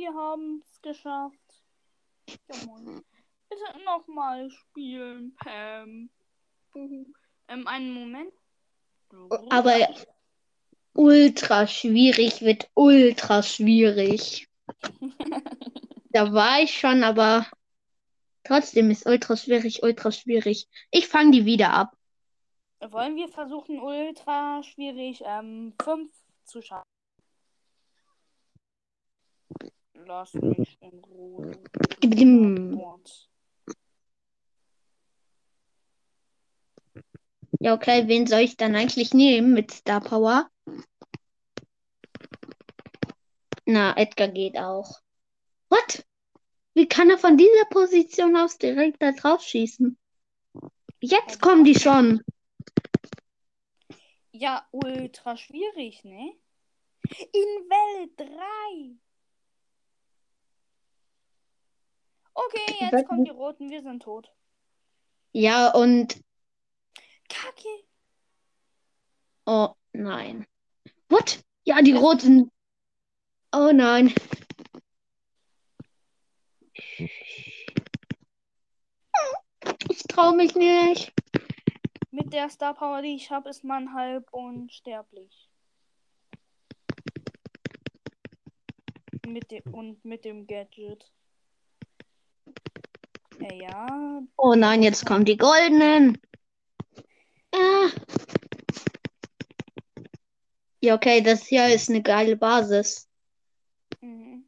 Wir haben es geschafft. Ja, moin. Bitte nochmal spielen, Pam. Buhu. Ähm, einen Moment. Aber ultra schwierig wird ultra schwierig. Da war ich schon, aber trotzdem ist ultra schwierig, ultra schwierig. Ich fange die wieder ab. Wollen wir versuchen, ultra schwierig ähm, 5 zu schaffen? Lass mich in Ruhe. Ja, okay, wen soll ich dann eigentlich nehmen mit Star Power? Na, Edgar geht auch. What? Wie kann er von dieser Position aus direkt da drauf schießen? Jetzt kommen die schon. Ja, ultra schwierig, ne? In Welle 3. Okay, jetzt weiß kommen nicht. die Roten, wir sind tot. Ja, und. Kacke. Oh nein. What? Ja, die roten. Oh nein. Ich traue mich nicht. Mit der Star Power, die ich habe, ist man halb unsterblich. Mit dem, und mit dem Gadget. Äh, ja, Oh nein, jetzt kommen die goldenen. Ah. Ja, okay, das hier ist eine geile Basis. mhm.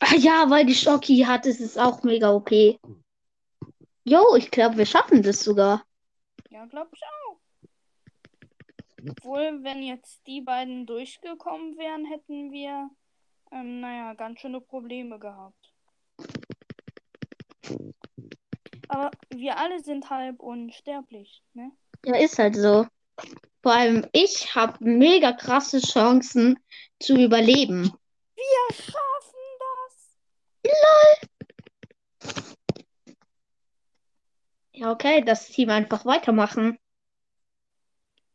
Ah ja, weil die Schocki hat, ist es auch mega OP. Jo, ich glaube, wir schaffen das sogar. ja glaube ich auch. Obwohl, wenn jetzt die beiden durchgekommen wären, hätten wir, ähm, naja, ganz schöne Probleme gehabt. Aber wir alle sind halb unsterblich, ne? Ja, ist halt so. Vor allem ich habe mega krasse Chancen zu überleben. Wir schaffen das! Ja, okay, das Team einfach weitermachen.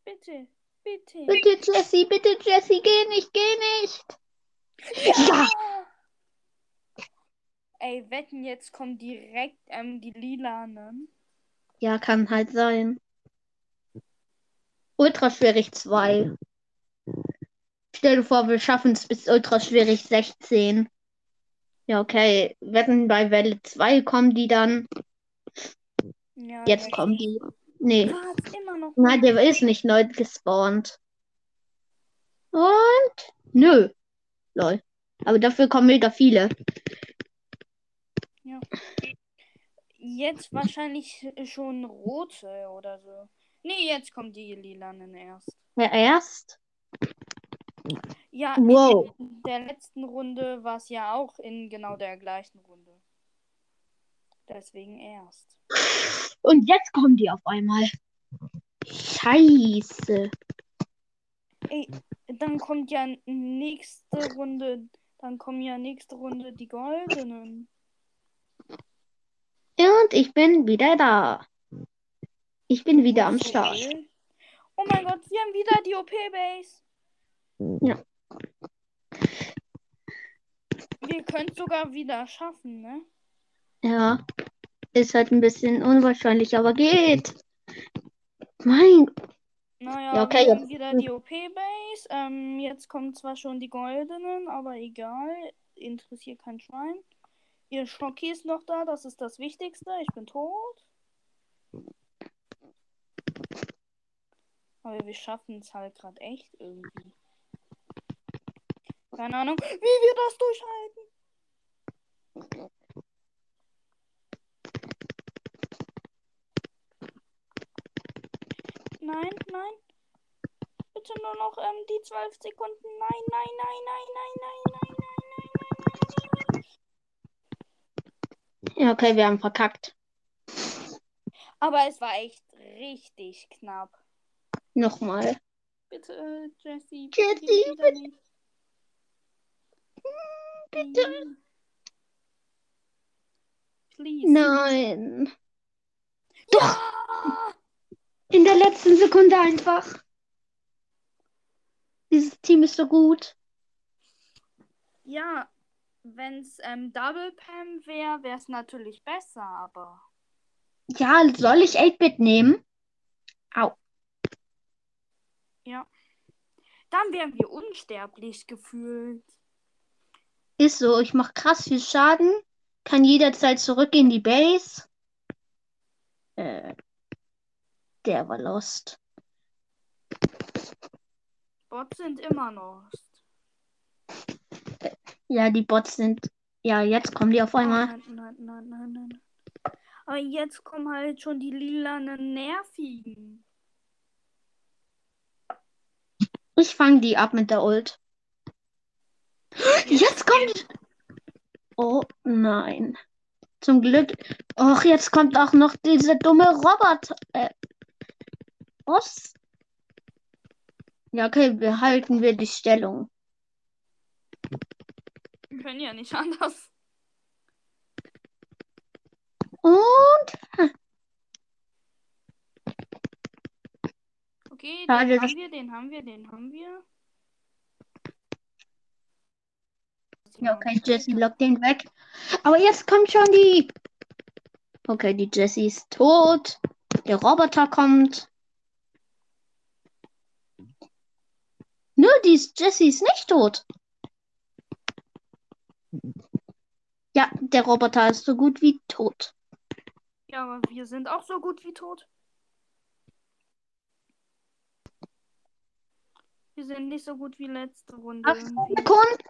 Bitte, bitte. Bitte, Jesse, bitte, Jesse, geh nicht, geh nicht. Ja. Ey, wetten, jetzt kommen direkt ähm, die Lilanen. Ja, kann halt sein. Ultraschwierig 2. Stell dir vor, wir schaffen es bis ultraschwierig 16. Ja, okay. Wetten, bei Welle 2 kommen die dann. Ja, Jetzt der kommen die. Nee. Nein, der ist nicht neu gespawnt. Und? Nö. Lol. Aber dafür kommen mega viele. Jetzt wahrscheinlich schon rote oder so. Nee, jetzt kommt die lilanen erst. Ja, erst. Ja, Wow. in der letzten Runde war es ja auch in genau der gleichen Runde. Deswegen erst. Und jetzt kommen die auf einmal. Scheiße. Ey, dann kommt ja nächste Runde, dann kommen ja nächste Runde die goldenen. Und ich bin wieder da. Ich bin wieder am Start. Oh mein Gott, wir haben wieder die OP-Base. Ja. Wir können es sogar wieder schaffen, ne? Ja. Ist halt ein bisschen unwahrscheinlich, aber geht. Mein Naja, Ja, okay, wir haben jetzt- wieder die OP-Base. Ähm, jetzt kommen zwar schon die goldenen, aber egal. Interessiert kein Schwein. Ihr Schocki ist noch da, das ist das Wichtigste. Ich bin tot. Aber wir schaffen es halt gerade echt irgendwie. Keine Ahnung, wie wir das durchhalten. Nein, nein. Bitte nur noch ähm, die 12 Sekunden. Nein, nein, nein, nein, nein, nein, nein, nein, nein, nein, nein, nein. Ja, okay, wir haben verkackt. Aber es war echt richtig knapp. Nochmal. Bitte, äh, Jessie. Jessie, wieder nicht. bitte. Please. Nein. Ja! In der letzten Sekunde einfach. Dieses Team ist so gut. Ja, wenn es ähm, Double Pam wäre, wäre es natürlich besser, aber. Ja, soll ich 8-Bit nehmen? Au. Ja. Dann wären wir unsterblich gefühlt. Ist so, ich mache krass viel Schaden. Kann jederzeit zurück in die Base. Äh, der war lost. Bots sind immer lost. Ja, die Bots sind. Ja, jetzt kommen die auf einmal. Nein, nein, nein, nein, nein. Aber jetzt kommen halt schon die lilanen Nervigen. Ich fange die ab mit der Ult. Jetzt kommt. Oh nein. Zum Glück. Och, jetzt kommt auch noch diese dumme Roboter. Äh, was? Ja, okay, behalten wir die Stellung. Wir können ja nicht anders. Und Okay, Schade, den dass- haben wir, den haben wir, den haben wir. Ja, okay, Jessie lockt den weg. Aber jetzt kommt schon die. Okay, die Jessie ist tot. Der Roboter kommt. Nö, die ist, Jessie ist nicht tot. Ja, der Roboter ist so gut wie tot. Ja, aber wir sind auch so gut wie tot. Wir sind nicht so gut wie letzte Runde. Ach, irgendwie. Sekunden.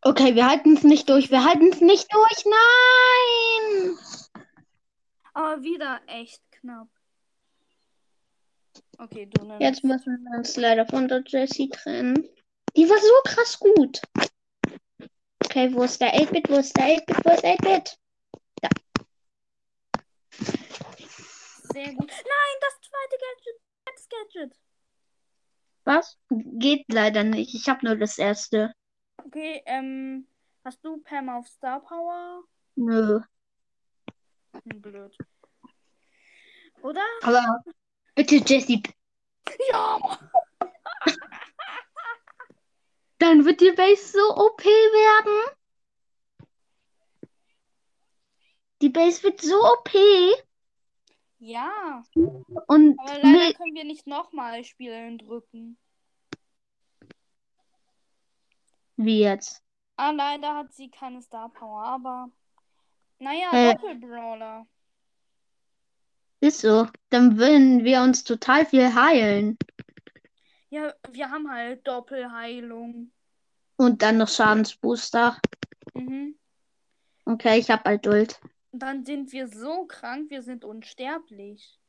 Okay, wir halten es nicht durch. Wir halten es nicht durch. Nein! Aber wieder echt knapp. Okay, du nimmst. Jetzt müssen wir uns leider von der Jessie trennen. Die war so krass gut. Okay, wo ist der 8-Bit? Wo ist der 8-Bit? Wo ist der 8-Bit? Sehr gut. Nein, das zweite Gadget. Das Gadget. Was? Geht leider nicht. Ich habe nur das erste. Okay, ähm, hast du Pam auf Star Power? Nö. Hm, blöd. Oder? Aber bitte, Jessie. Ja, Mann. Dann wird die Base so OP werden. Die Base wird so OP. Ja. Und Aber leider können wir nicht nochmal spielen drücken. wie jetzt? Ah, leider hat sie keine Star Power, aber. Naja, Äh. Doppelbrawler. Ist so. Dann würden wir uns total viel heilen. Ja, wir haben halt Doppelheilung. Und dann noch Schadensbooster. Mhm. Okay, ich hab Adult. Dann sind wir so krank, wir sind unsterblich.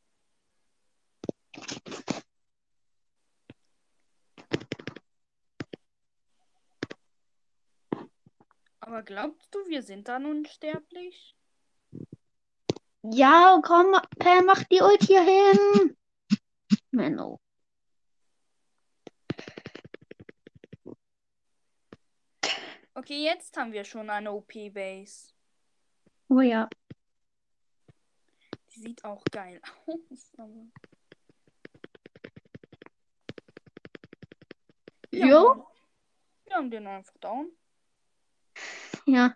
Aber glaubst du, wir sind dann unsterblich? Ja, komm, Pam, mach die Ult hier hin. Menno. Okay, jetzt haben wir schon eine OP-Base. Oh ja. Die sieht auch geil aus. Ja, Jo. Wir haben den einfach down. Ja.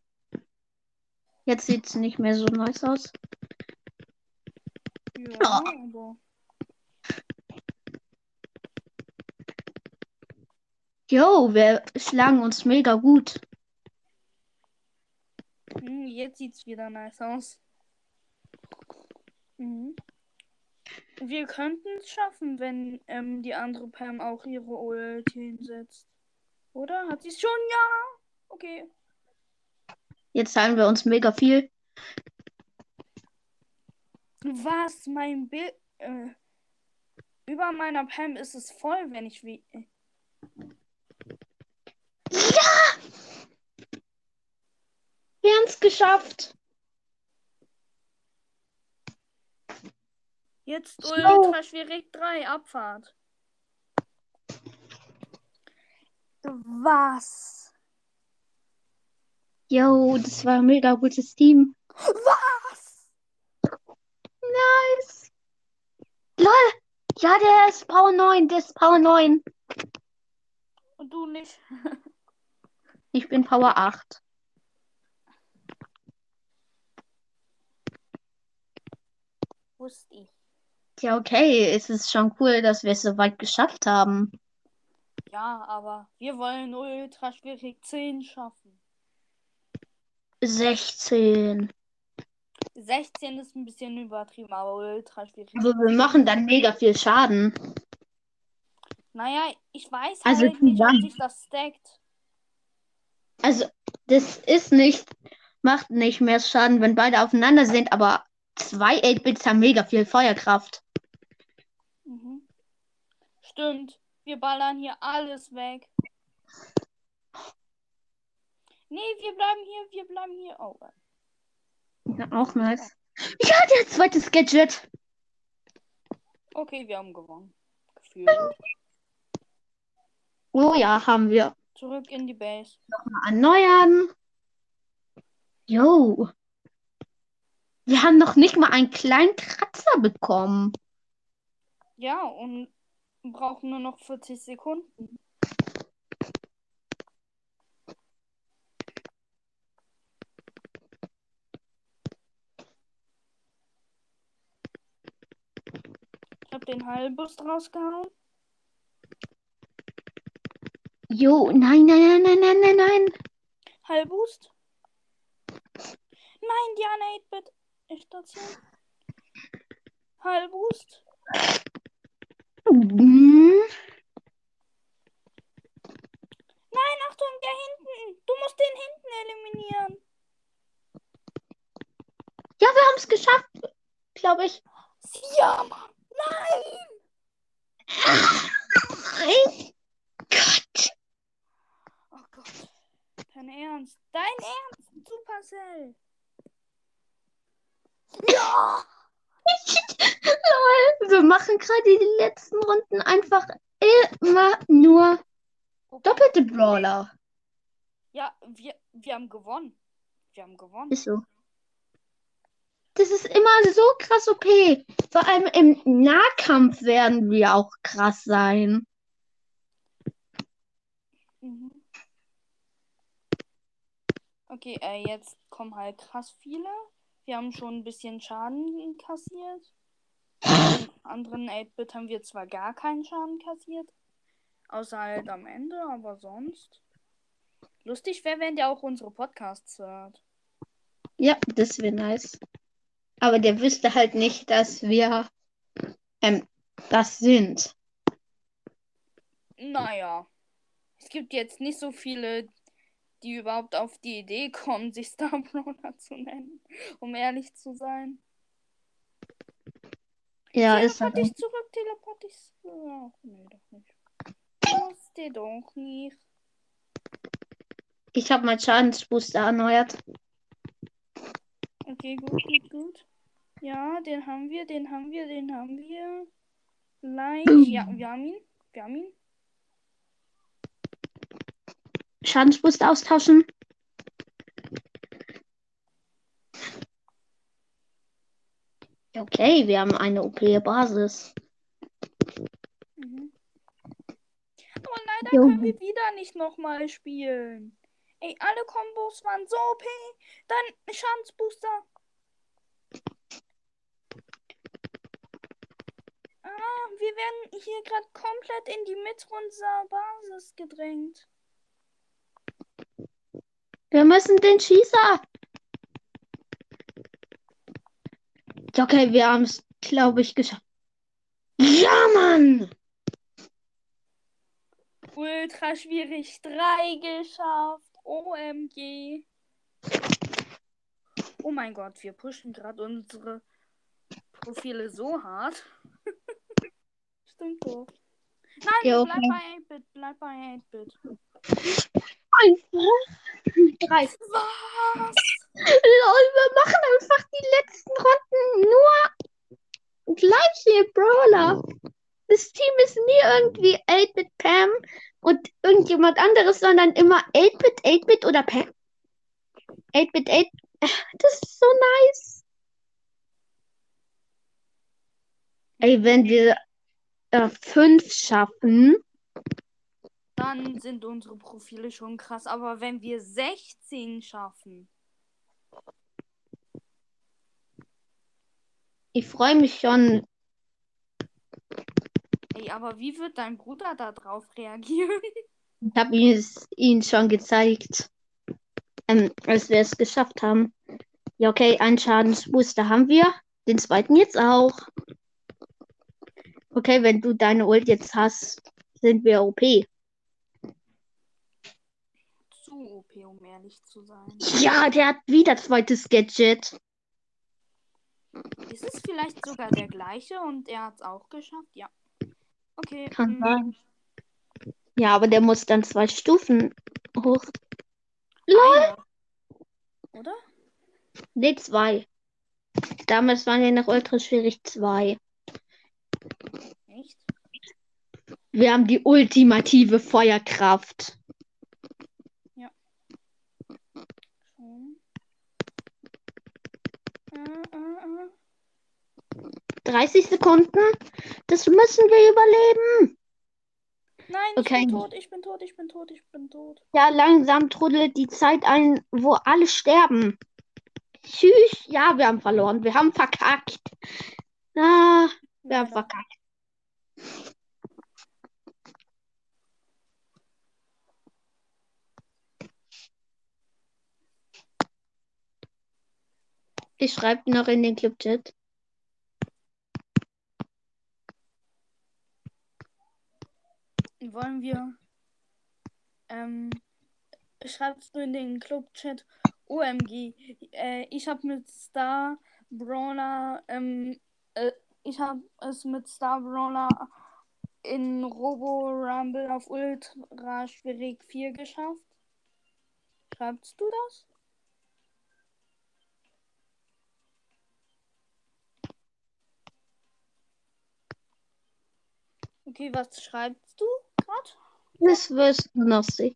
Jetzt sieht's nicht mehr so nice aus. Ja, Ja. aber. Jo, wir schlagen uns mega gut. Hm, jetzt sieht's wieder nice aus. Mhm. Wir könnten es schaffen, wenn ähm, die andere Pam auch ihre Ult hinsetzt. Oder? Hat sie es schon? Ja. Okay. Jetzt teilen wir uns mega viel. Was? Mein Bild. Äh, über meiner Pam ist es voll, wenn ich wie. Wir haben's geschafft. Jetzt. Ultra schwierig 3, Abfahrt. Was? Jo, das war ein mega gutes Team. Was? Nice. Lol. Ja, der ist Power 9. Der ist Power 9. Und du nicht? Ich bin Power 8. Wusste ich. Ja, okay. Es ist schon cool, dass wir es so weit geschafft haben. Ja, aber wir wollen Ultra schwierig 10 schaffen. 16. 16 ist ein bisschen übertrieben, aber Ultra schwierig. Aber wir machen dann mega viel Schaden. Naja, ich weiß Also halt nicht, zusammen. sich das stackt. Also, das ist nicht, macht nicht mehr Schaden, wenn beide aufeinander sind, aber zwei 8-Bits haben mega viel Feuerkraft. Mhm. Stimmt. Wir ballern hier alles weg. Nee, wir bleiben hier, wir bleiben hier. Oh. Ja, auch nice. Ja, der zweite Gadget. Okay, wir haben gewonnen. Gefühlt. Oh ja, haben wir. Zurück in die Base. Mal erneuern. Jo. Wir haben noch nicht mal einen kleinen Kratzer bekommen. Ja, und brauchen nur noch 40 Sekunden. Den Heilboost rausgehauen. Jo, nein, nein, nein, nein, nein, nein, nein. Heilboost. Nein, Diana 8-Bit. Ich Station. Heilboost. Hm. Nein, Achtung, der hinten. Du musst den hinten eliminieren. Ja, wir haben es geschafft, glaube ich. Ja, Mann. Nein. Mein Gott. Oh Gott. Dein Ernst. Dein Ernst, Supercell. Ja. Lol, wir machen gerade die letzten Runden einfach immer nur doppelte Brawler. Ja, wir, wir haben gewonnen. Wir haben gewonnen. Ist so. Das ist immer so krass OP. Vor allem im Nahkampf werden wir auch krass sein. Mhm. Okay, äh, jetzt kommen halt krass viele. Wir haben schon ein bisschen Schaden kassiert. Den anderen 8-Bit haben wir zwar gar keinen Schaden kassiert. Außer halt am Ende, aber sonst. Lustig wäre, wenn der auch unsere Podcasts hört. Ja, das wäre nice. Aber der wüsste halt nicht, dass wir ähm, das sind. Naja. Es gibt jetzt nicht so viele, die überhaupt auf die Idee kommen, sich Star Brawler zu nennen, um ehrlich zu sein. Ja, ist halt. Dich zurück, teleport dich. Ach, nee, doch nicht. Das dir doch nicht. Ich habe meinen Schadensbooster erneuert. Okay, gut, gut, gut. Ja, den haben wir, den haben wir, den haben wir. Gleich. Ja, wir haben ihn. Wir haben ihn. Schadensbooster austauschen. Okay, wir haben eine OP-Basis. Mhm. Aber leider Jo. können wir wieder nicht nochmal spielen. Ey, alle Kombos waren so OP. Dann Schadensbooster. Ah, wir werden hier gerade komplett in die Mitte unserer Basis gedrängt. Wir müssen den Schießer. Okay, wir haben es, glaube ich, geschafft. Ja, Mann! Ultra schwierig. Drei geschafft. OMG. Oh mein Gott, wir pushen gerade unsere Profile so hart. Stimmt doch. Nein, Ja, bleib okay. bei 8-Bit, bleib bei 8-Bit. Einfach. Drei. Was? Lol, wir machen einfach die letzten Runden nur gleiche Brawler. Das Team ist nie irgendwie 8-Bit Pam und irgendjemand anderes, sondern immer 8-Bit, 8-Bit oder Pam. 8-Bit, 8 Das ist so nice. Ey, wenn wir äh, fünf schaffen, Dann sind unsere Profile schon krass. Aber wenn wir 16 schaffen. ich freue mich schon. Ey, aber wie wird dein Bruder da drauf reagieren? Ich habe ihn schon gezeigt, ähm, als wir es geschafft haben. Ja, okay, einen Schadensbooster haben wir. Den zweiten jetzt auch. Okay, wenn du deine Ult jetzt hast, sind wir OP. Zu OP, um ehrlich zu sein. Ja, der hat wieder zweites Gadget. Ist es vielleicht sogar der gleiche und er hat es auch geschafft? Ja. Okay. Kann mm, sein. Ja, aber der muss dann zwei Stufen hoch. Einer. Oder? Ne, zwei. Damals waren ja noch ultra schwierig zwei. Echt? Wir haben die ultimative Feuerkraft. Schon. Ah, ah, ah. 30 Sekunden. Das müssen wir überleben. Nein, Okay. ich bin tot, ich bin tot, ich bin tot, ich bin tot. Ja, langsam trudelt die Zeit ein, wo alle sterben. Tschüss. Ja, wir haben verloren. Wir haben verkackt. Ah, wir haben verkackt. Ich schreibe noch in den Clubchat. Wollen wir. Ähm, schreibst du in den Club-Chat OMG. Äh, ich habe mit Star Brawler. Ähm, äh, ich habe es mit Star Brawler in Robo Rumble auf Ultra Schwierig 4 geschafft. Schreibst du das? Okay, was schreibst du gerade? Das wirst du noch sehen.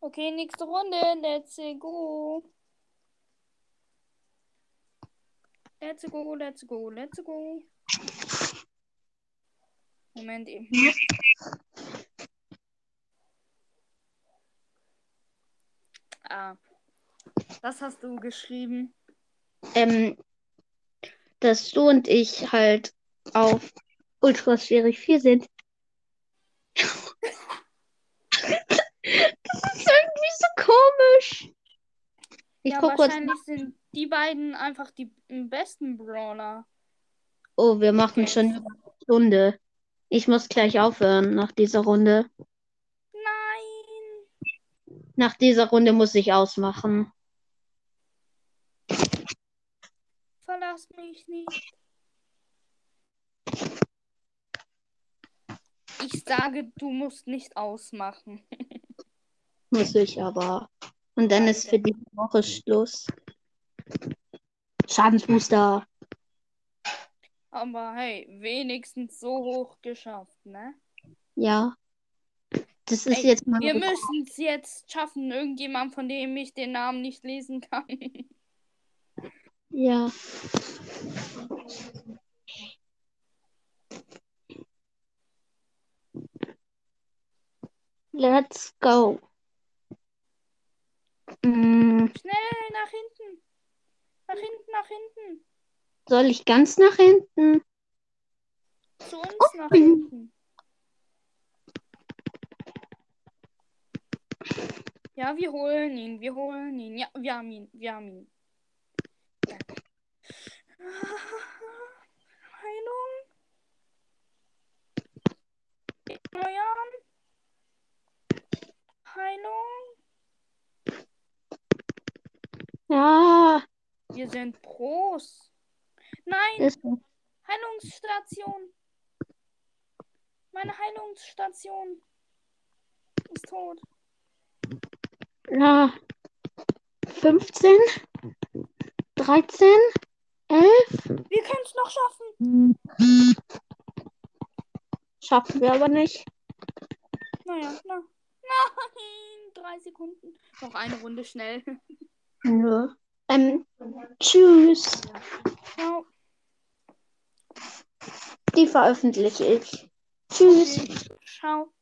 Okay, nächste Runde. Let's go. Let's go, let's go, let's go. Moment eben. Ah. Was hast du geschrieben? Ähm, dass du und ich halt auf Ultra Schwierig 4 sind. Das ist irgendwie so komisch. Ich ja, guck kurz. wahrscheinlich sind die beiden einfach die besten Brawler. Oh, wir machen schon über eine Stunde. Ich muss gleich aufhören nach dieser Runde. Nein. Nach dieser Runde muss ich ausmachen. Verlass mich nicht. Ich sage, du musst nicht ausmachen. Muss ich aber. Und dann ist für die Woche Schluss. Schadensbooster. Aber hey, wenigstens so hoch geschafft, ne? Ja. Das ist Ey, jetzt mal. Wir müssen es jetzt schaffen. Irgendjemand, von dem ich den Namen nicht lesen kann. Ja. Let's go. Mm, Schnell nach hinten. Nach hinten, nach hinten. soll ich ganz nach hinten? Zu uns nach hinten. Ja, wir holen ihn. Wir holen ihn. Ja, wir haben ihn. Wir haben ihn. Heilung. Erneuern. Heilung. Ja, Wir sind Pros. Nein, Heilungsstation. Meine Heilungsstation ist tot. ja. 15, 13, 11. Wir können es noch schaffen. Schaffen wir aber nicht. Naja, na. Nein, drei Sekunden. Noch eine Runde schnell. Nö. Ähm, tschüss. Ciao. Die veröffentliche ich. Tschüss. Ciao.